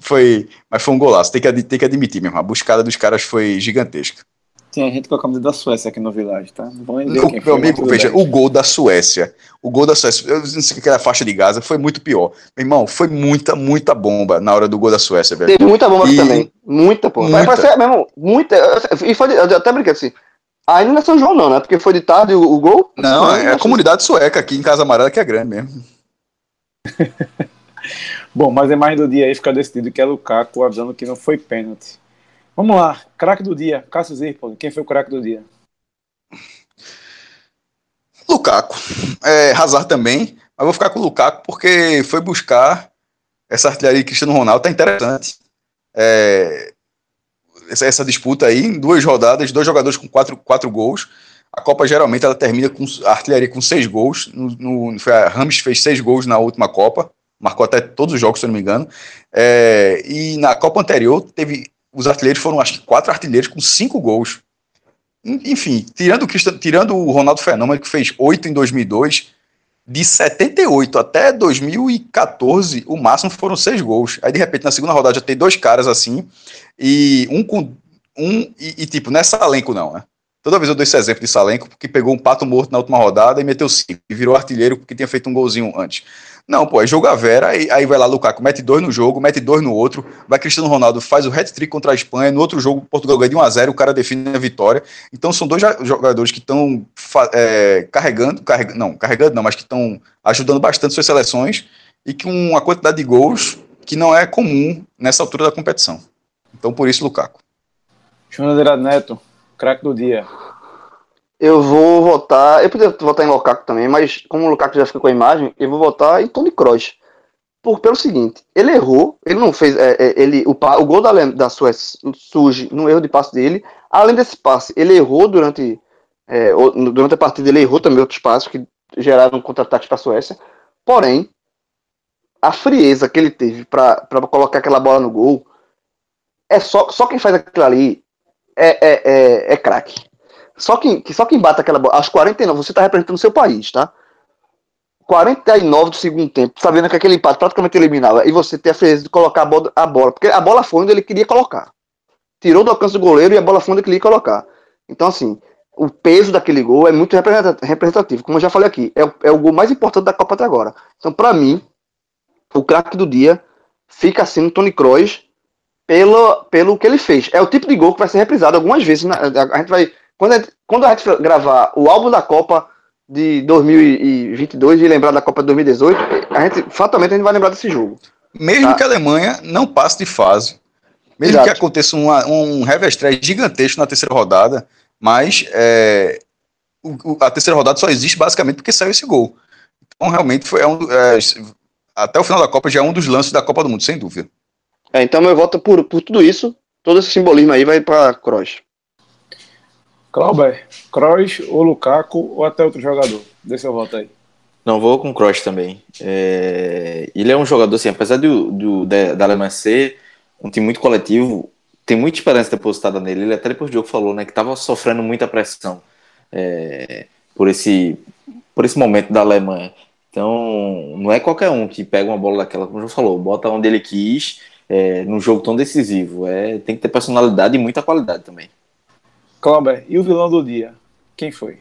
Foi. Mas foi um golaço. Tem que, tem que admitir, meu irmão. A buscada dos caras foi gigantesca. Tinha gente com a camisa da Suécia aqui no Village, tá? Vamos o, meu amigo, veja, o gol da Suécia. O gol da Suécia, eu não sei o que era a faixa de Gaza, foi muito pior. Meu irmão, foi muita, muita bomba na hora do gol da Suécia, velho. Teve muita bomba e... também. Muita, pô. Muita. Mas, mas, meu irmão, muita. E foi. Eu até brinquei assim. Ainda não é São João, não, né? Porque foi de tarde o, o gol? Não, é a comunidade sueca aqui em Casa Amarela que é grande mesmo. Bom, mas a imagem do dia aí fica decidido que é Lukaku avisando que não foi pênalti. Vamos lá, craque do dia, Cássio Zirpoli, quem foi o craque do dia? Lukaku. É, Hazard também, mas vou ficar com o Lukaku porque foi buscar essa artilharia de Cristiano Ronaldo, tá interessante. É, essa, essa disputa aí, em duas rodadas, dois jogadores com quatro, quatro gols. A Copa geralmente ela termina com a artilharia com seis gols. No, no, a Rams fez seis gols na última Copa, marcou até todos os jogos, se eu não me engano. É, e na Copa anterior teve os artilheiros foram acho que quatro artilheiros com cinco gols. Enfim, tirando o, tirando o Ronaldo Fenômeno que fez oito em 2002, de 78 até 2014, o máximo foram seis gols. Aí, de repente, na segunda rodada já tem dois caras assim, e um com. Um, e, e tipo, não é Salenco, não, né? Toda vez eu dou esse exemplo de Salenco, porque pegou um pato morto na última rodada e meteu cinco, e virou artilheiro porque tinha feito um golzinho antes. Não, pô, é jogo a Vera, aí, aí vai lá Lukaku, mete dois no jogo, mete dois no outro, vai Cristiano Ronaldo, faz o hat-trick contra a Espanha, no outro jogo Portugal ganha de 1x0, o cara define a vitória. Então são dois jogadores que estão é, carregando, não, carregando não, mas que estão ajudando bastante suas seleções e com uma quantidade de gols que não é comum nessa altura da competição. Então por isso Lukaku. João Neto, craque do dia. Eu vou votar. Eu poderia votar em Lukaku também, mas como o Lukaku já fica com a imagem, eu vou votar em Tony Kroos. Por, pelo seguinte, ele errou, ele não fez. É, é, ele, o, o gol da, da Suécia surge no erro de passe dele. Além desse passe, ele errou durante. É, durante a partida, ele errou também outros passos que geraram um contra-ataque para a Suécia. Porém, a frieza que ele teve para colocar aquela bola no gol é só, só quem faz aquilo ali é, é, é, é craque. Só quem, só quem bate aquela bola, aos 49, você está representando o seu país, tá? 49 do segundo tempo, sabendo que aquele empate praticamente eliminava, e você ter a frieza de colocar a bola, a bola, porque a bola foi onde ele queria colocar. Tirou do alcance do goleiro e a bola foi onde ele queria colocar. Então, assim, o peso daquele gol é muito representativo. Como eu já falei aqui, é, é o gol mais importante da Copa até agora. Então, para mim, o craque do dia fica sendo assim, Tony Kroos pelo, pelo que ele fez. É o tipo de gol que vai ser reprisado algumas vezes. Na, a, gente vai. Quando a gente, quando a gente gravar o álbum da Copa de 2022 e lembrar da Copa de 2018, a gente fatalmente a gente vai lembrar desse jogo. Mesmo tá? que a Alemanha não passe de fase, mesmo Exato. que aconteça uma, um revestrez gigantesco na terceira rodada, mas é, o, a terceira rodada só existe basicamente porque saiu esse gol. Então realmente foi um, é, até o final da Copa já é um dos lances da Copa do Mundo, sem dúvida. É, então meu voto por, por tudo isso, todo esse simbolismo aí vai para Kroos. Clauber, Kroos ou Lukaku ou até outro jogador? Dê seu voto aí. Não, vou com o Kroos também. É... Ele é um jogador, assim, apesar do, do, da, da Alemanha ser um time muito coletivo, tem muita esperança depositada nele. Ele até depois do jogo falou, né, que estava sofrendo muita pressão é... por, esse, por esse momento da Alemanha. Então, não é qualquer um que pega uma bola daquela, como o João falou, bota onde ele quis, é, num jogo tão decisivo. É, tem que ter personalidade e muita qualidade também. Cláudio, e o vilão do dia? Quem foi?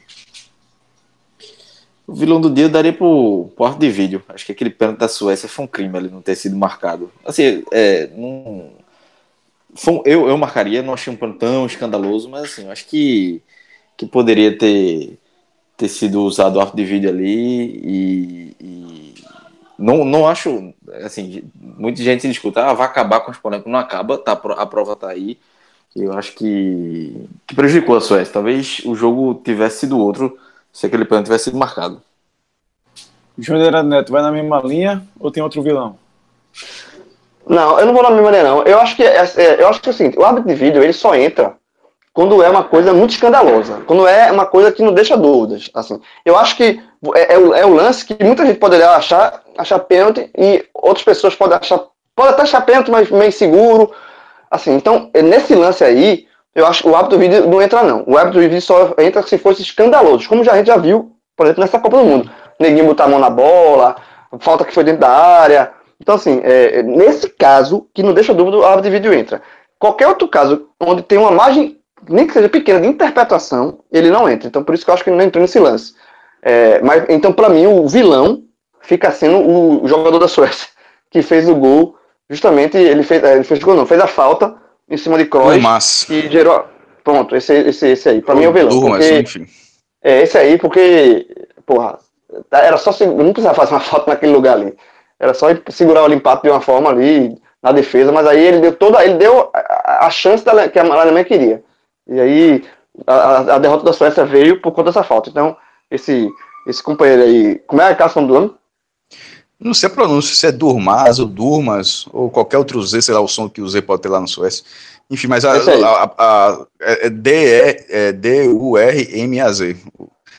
O vilão do dia eu daria pro porto de vídeo. Acho que aquele pênalti da Suécia foi um crime ele não ter sido marcado. Assim, é, não... Foi, eu, eu marcaria, não achei um pênalti tão escandaloso, mas assim, acho que, que poderia ter, ter sido usado o arco de vídeo ali e, e, não, não acho, assim, muita gente se discuta, ah, vai acabar com os polêmicos, não acaba, tá, a prova tá aí, eu acho que, que prejudicou a Suécia. Talvez o jogo tivesse sido outro se aquele pênalti tivesse sido marcado. Júnior Neto vai na mesma linha ou tem outro vilão? Não, eu não vou na mesma linha, não. Eu acho que é, é, eu acho que é o seguinte, o árbitro de vídeo ele só entra quando é uma coisa muito escandalosa, quando é uma coisa que não deixa dúvidas. Assim, eu acho que é, é, o, é o lance que muita gente poderia achar, achar pênalti e outras pessoas podem achar, pode até achar pênalti, mas meio seguro, Assim, então, nesse lance aí, eu acho que o hábito do vídeo não entra, não. O hábito do vídeo só entra se fosse escandaloso, como já a gente já viu, por exemplo, nessa Copa do Mundo. Neguinho botar a mão na bola, falta que foi dentro da área. Então, assim, é, nesse caso, que não deixa dúvida, o hábito de vídeo entra. Qualquer outro caso onde tem uma margem, nem que seja pequena, de interpretação, ele não entra. Então, por isso que eu acho que ele não entrou nesse lance. É, mas, então, para mim, o vilão fica sendo o jogador da Suécia, que fez o gol justamente ele fez, ele fez gol, não, fez a falta em cima de Kroos e gerou. Pronto, esse, esse, esse aí. Pra mim é o vilão. Durmas, porque, enfim. É, esse aí, porque, porra, era só. Não precisava fazer uma falta naquele lugar ali. Era só segurar o empate de uma forma ali, na defesa, mas aí ele deu toda. Ele deu a, a chance da, que a Alemanha queria. E aí a, a, derrota da Suécia veio por conta dessa falta. Então, esse, esse companheiro aí. Como é a casa do ano? Não sei a pronúncia, se é Durmas ou Durmas, ou qualquer outro Z, sei lá, o som que o Z pode ter lá na Suécia. Enfim, mas a, a, a, a é D-E-U-R-M-A-Z.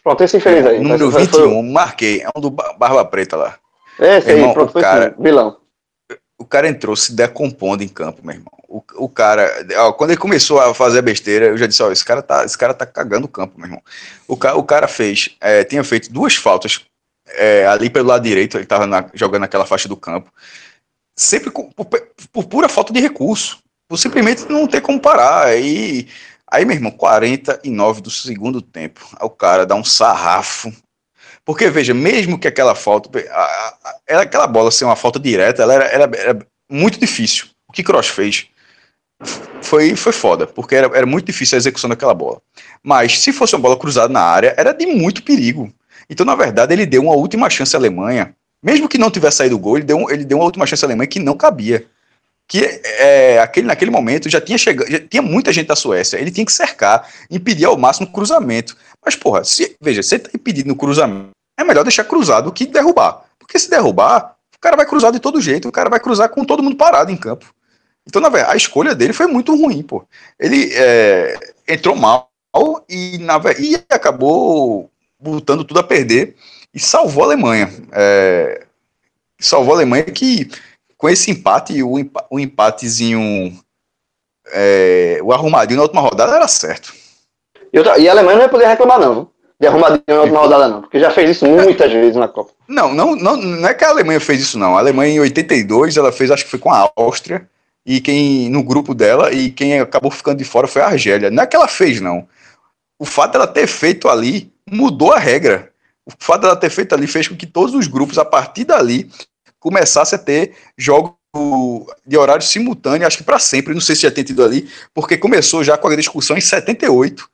Pronto, esse feliz aí. Número 21, foi... marquei, é um do Barba Preta lá. Esse aí, pronto, o cara, vilão. O cara entrou se decompondo em campo, meu irmão. O, o cara, ó, quando ele começou a fazer a besteira, eu já disse, ó, esse cara tá, esse cara tá cagando o campo, meu irmão. O, ca, o cara fez, é, tinha feito duas faltas é, ali pelo lado direito, ele estava jogando naquela faixa do campo, sempre por, por, pura falta de recurso, por simplesmente não ter como parar. Aí, meu irmão, 49 do segundo tempo, o cara dá um sarrafo. Porque, veja, mesmo que aquela falta, a, a, aquela bola ser uma falta direta, ela era, era, era muito difícil. O que Cross fez foi, foi foda, porque era, era muito difícil a execução daquela bola. Mas se fosse uma bola cruzada na área, era de muito perigo. Então, na verdade, ele deu uma última chance à Alemanha. Mesmo que não tivesse saído o gol, ele deu, ele deu uma última chance à Alemanha que não cabia. Que é, aquele, naquele momento já tinha chegado, já tinha muita gente da Suécia. Ele tinha que cercar, impedir ao máximo o cruzamento. Mas, porra, se, veja, você está impedindo no cruzamento, é melhor deixar cruzado do que derrubar. Porque se derrubar, o cara vai cruzar de todo jeito, o cara vai cruzar com todo mundo parado em campo. Então, na verdade, a escolha dele foi muito ruim, pô. Ele é, entrou mal e, na, e acabou botando tudo a perder e salvou a Alemanha. É, salvou a Alemanha que, com esse empate, o, o empatezinho, é, o arrumadinho na última rodada era certo. E, outra, e a Alemanha não ia poder reclamar, não, de arrumadinho na última rodada, não, porque já fez isso muitas vezes na Copa. Não, não, não, não é que a Alemanha fez isso, não. A Alemanha em 82, ela fez, acho que foi com a Áustria, e quem no grupo dela, e quem acabou ficando de fora foi a Argélia. Não é que ela fez, não o fato dela ter feito ali mudou a regra. O fato dela ter feito ali fez com que todos os grupos, a partir dali, começassem a ter jogos de horário simultâneo, acho que para sempre, não sei se já tem tido ali, porque começou já com a discussão em 78,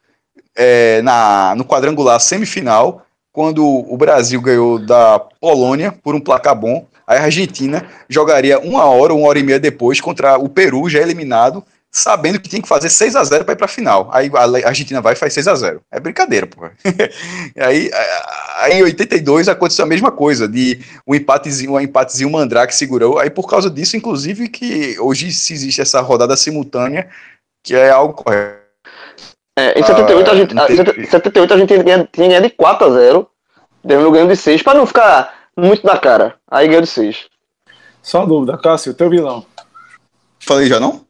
é, na, no quadrangular semifinal, quando o Brasil ganhou da Polônia por um placar bom, a Argentina jogaria uma hora, uma hora e meia depois contra o Peru, já eliminado, sabendo que tinha que fazer 6 a 0 para ir para a final. Aí a Argentina vai e faz 6 a 0 É brincadeira, pô. aí, aí em 82 aconteceu a mesma coisa, de um empatezinho, um empatezinho Mandrake segurou. Aí por causa disso, inclusive, que hoje se existe essa rodada simultânea, que é algo correto. É, em 78, ah, a gente, em 78 a gente tinha, tinha de 4 a 0 deu ganho de 6, para não ficar muito na cara. Aí ganhou de 6. Só uma dúvida, Cássio, teu vilão. Falei já não?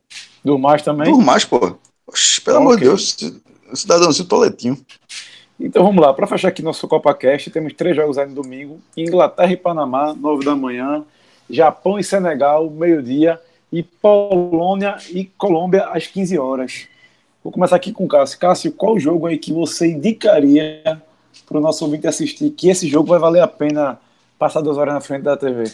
Do mais também? Do mais, pô. Oxe, pelo okay. amor de Deus, cidadãozinho toletinho. Então vamos lá, para fechar aqui nosso Copa Cast, temos três jogos aí no domingo: Inglaterra e Panamá, 9 da manhã, Japão e Senegal, meio-dia, e Polônia e Colômbia às 15 horas. Vou começar aqui com o Cássio. Cássio, qual jogo aí que você indicaria para o nosso ouvinte assistir que esse jogo vai valer a pena passar duas horas na frente da TV?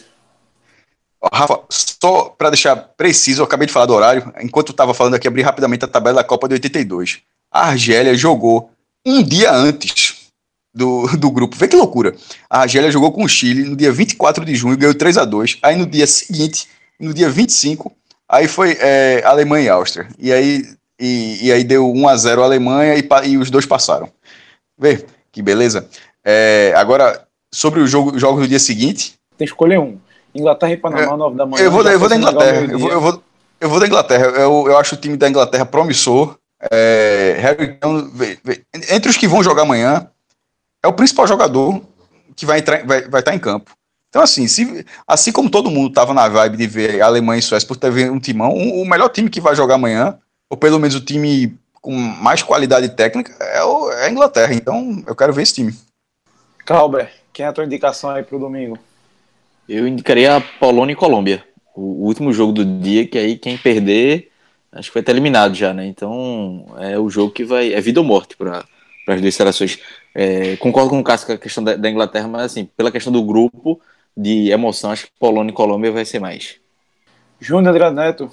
Rafa, só para deixar preciso, eu acabei de falar do horário. Enquanto eu estava falando aqui, abri rapidamente a tabela da Copa de 82. A Argélia jogou um dia antes do, do grupo. Vê que loucura. A Argélia jogou com o Chile no dia 24 de junho, ganhou 3 a 2 Aí no dia seguinte, no dia 25, aí foi é, Alemanha e Áustria. E aí, e, e, aí deu 1 a 0 a Alemanha e, e os dois passaram. Vê que beleza. É, agora, sobre o jogo, jogos do dia seguinte. Tem que escolher um. Inglaterra e Panamá, 9 da manhã. Eu vou, eu vou da Inglaterra. Eu vou, eu, vou, eu vou da Inglaterra. Eu, eu acho o time da Inglaterra promissor. É, Harry entre os que vão jogar amanhã, é o principal jogador que vai, entrar, vai, vai estar em campo. Então, assim, se, assim como todo mundo estava na vibe de ver a Alemanha e Suécia por ter um timão, um, o melhor time que vai jogar amanhã, ou pelo menos o time com mais qualidade técnica, é, o, é a Inglaterra. Então, eu quero ver esse time. Clauber, quem é a tua indicação aí para o domingo? Eu indicaria a Polônia e Colômbia. O último jogo do dia, que aí quem perder, acho que vai estar eliminado já, né? Então é o jogo que vai. É vida ou morte para as duas seleções. É, concordo com o Cássio com a questão da, da, Inglaterra, mas assim, pela questão do grupo de emoção, acho que Polônia e Colômbia vai ser mais. Júnior André Neto.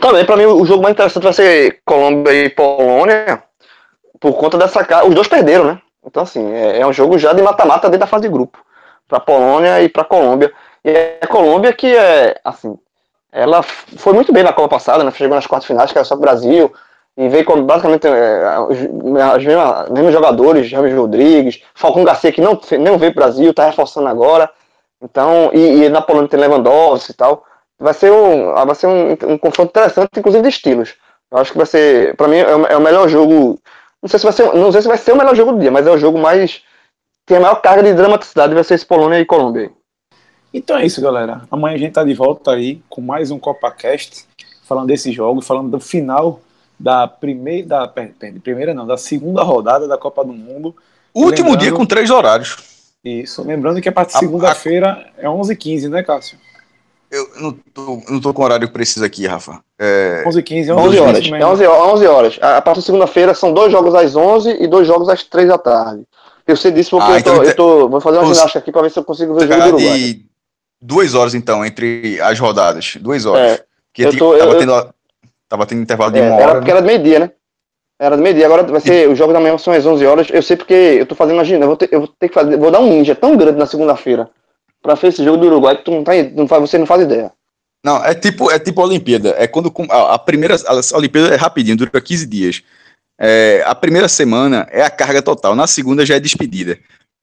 Também, para mim, o jogo mais interessante vai ser Colômbia e Polônia, por conta dessa. Os dois perderam, né? Então, assim, é, é um jogo já de mata-mata dentro da fase de grupo para Polônia e para Colômbia. E é a Colômbia que é, assim, ela foi muito bem na Copa passada, né? Chegou nas quartas finais, que era só o Brasil, e veio com basicamente é, os, os mesmos, mesmos jogadores, James Rodrigues, Falcão Garcia, que não, não veio para o Brasil, está reforçando agora. Então, e, e, na Polônia tem Lewandowski e tal. Vai ser um, vai ser um, um confronto interessante, inclusive de estilos. Eu acho que vai ser, para mim, é o, é o melhor jogo. Não sei se vai ser, não sei se vai ser o melhor jogo do dia, mas é o jogo mais tem a maior carga de dramaticidade vai ser Polônia e Colômbia. Então é isso, galera. Amanhã a gente tá de volta aí com mais um CopaCast, falando desse jogo, falando do final da primeira, da primeira não, da segunda rodada da Copa do Mundo. Último dia com três horários. Isso, lembrando que a partir de segunda-feira é 11h15, né, Cássio? Eu não tô, não tô com horário preciso aqui, Rafa. É... 11h15, 11, 11 horas. É 11, 11 horas. A partir de segunda-feira são dois jogos às 11 e dois jogos às 3 da tarde. Eu sei disso porque ah, eu, tô, então, eu tô, Vou fazer uma ginástica aqui para ver se eu consigo ver o jogo do Uruguai. Duas horas, então, entre as rodadas. Duas horas. É, porque eu tô, tava, eu, tendo, tava tendo intervalo de é, uma hora. Era porque né? era meio-dia, né? Era do meio-dia, agora vai ser. E... Os jogos da manhã são às 11 horas. Eu sei porque eu tô fazendo uma Eu vou ter, eu vou ter que fazer. Vou dar um ninja tão grande na segunda-feira pra ver esse jogo do Uruguai que tu não tá, não faz, você não faz ideia. Não, é tipo, é tipo a Olimpíada. É quando a, a primeira. A Olimpíada é rapidinho, dura 15 dias. É, a primeira semana é a carga total, na segunda já é despedida.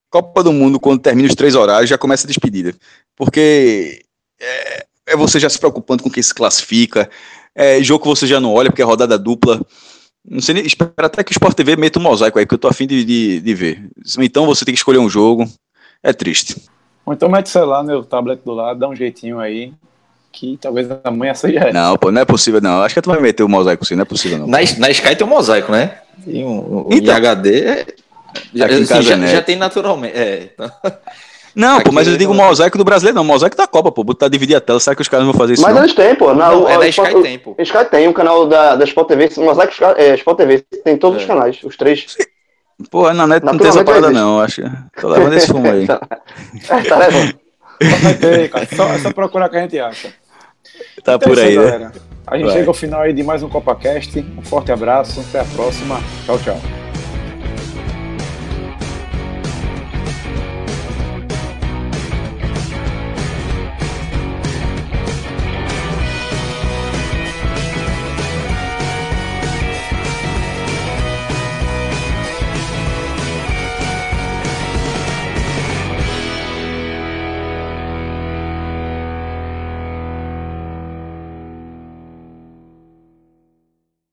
Copa do Mundo, quando termina os três horários, já começa a despedida. Porque é, é você já se preocupando com quem se classifica, é jogo que você já não olha, porque é rodada dupla. Não sei nem, espera até que o Sport TV meta um mosaico aí, que eu tô afim de, de, de ver. Então você tem que escolher um jogo. É triste. Ou então mete, sei lá, no tablet do lado, dá um jeitinho aí, que talvez amanhã seja Não, pô, não é possível, não. Acho que tu vai meter o mosaico sim, não é possível, não. Na, na Sky tem um mosaico, né? E um, um então, HD já, assim, já, né? já, tem naturalmente. É, então... Não, pô, mas eu Aqui, digo não. mosaico do brasileiro, não. Mosaico da Copa, ppô. Botar dividir a tela, será que os caras vão fazer isso? Mas não? eles têm, pô. Na, Não, o- é da Sport- Sky Tempo. o Sky tem o canal da, da Sport TV, Mosaico Sky- é, Sport TV, tem todos É. os canais, os três. Pô, na net não tem essa parada, existe. não. Acho. Tô levando esse fumo aí. É, tá levando. Só é só procurar que a gente acha. Tá Então por aí, né? galera. A gente Vai. chega ao final aí de mais um CopaCast. Um forte abraço. Até a próxima. Tchau, tchau.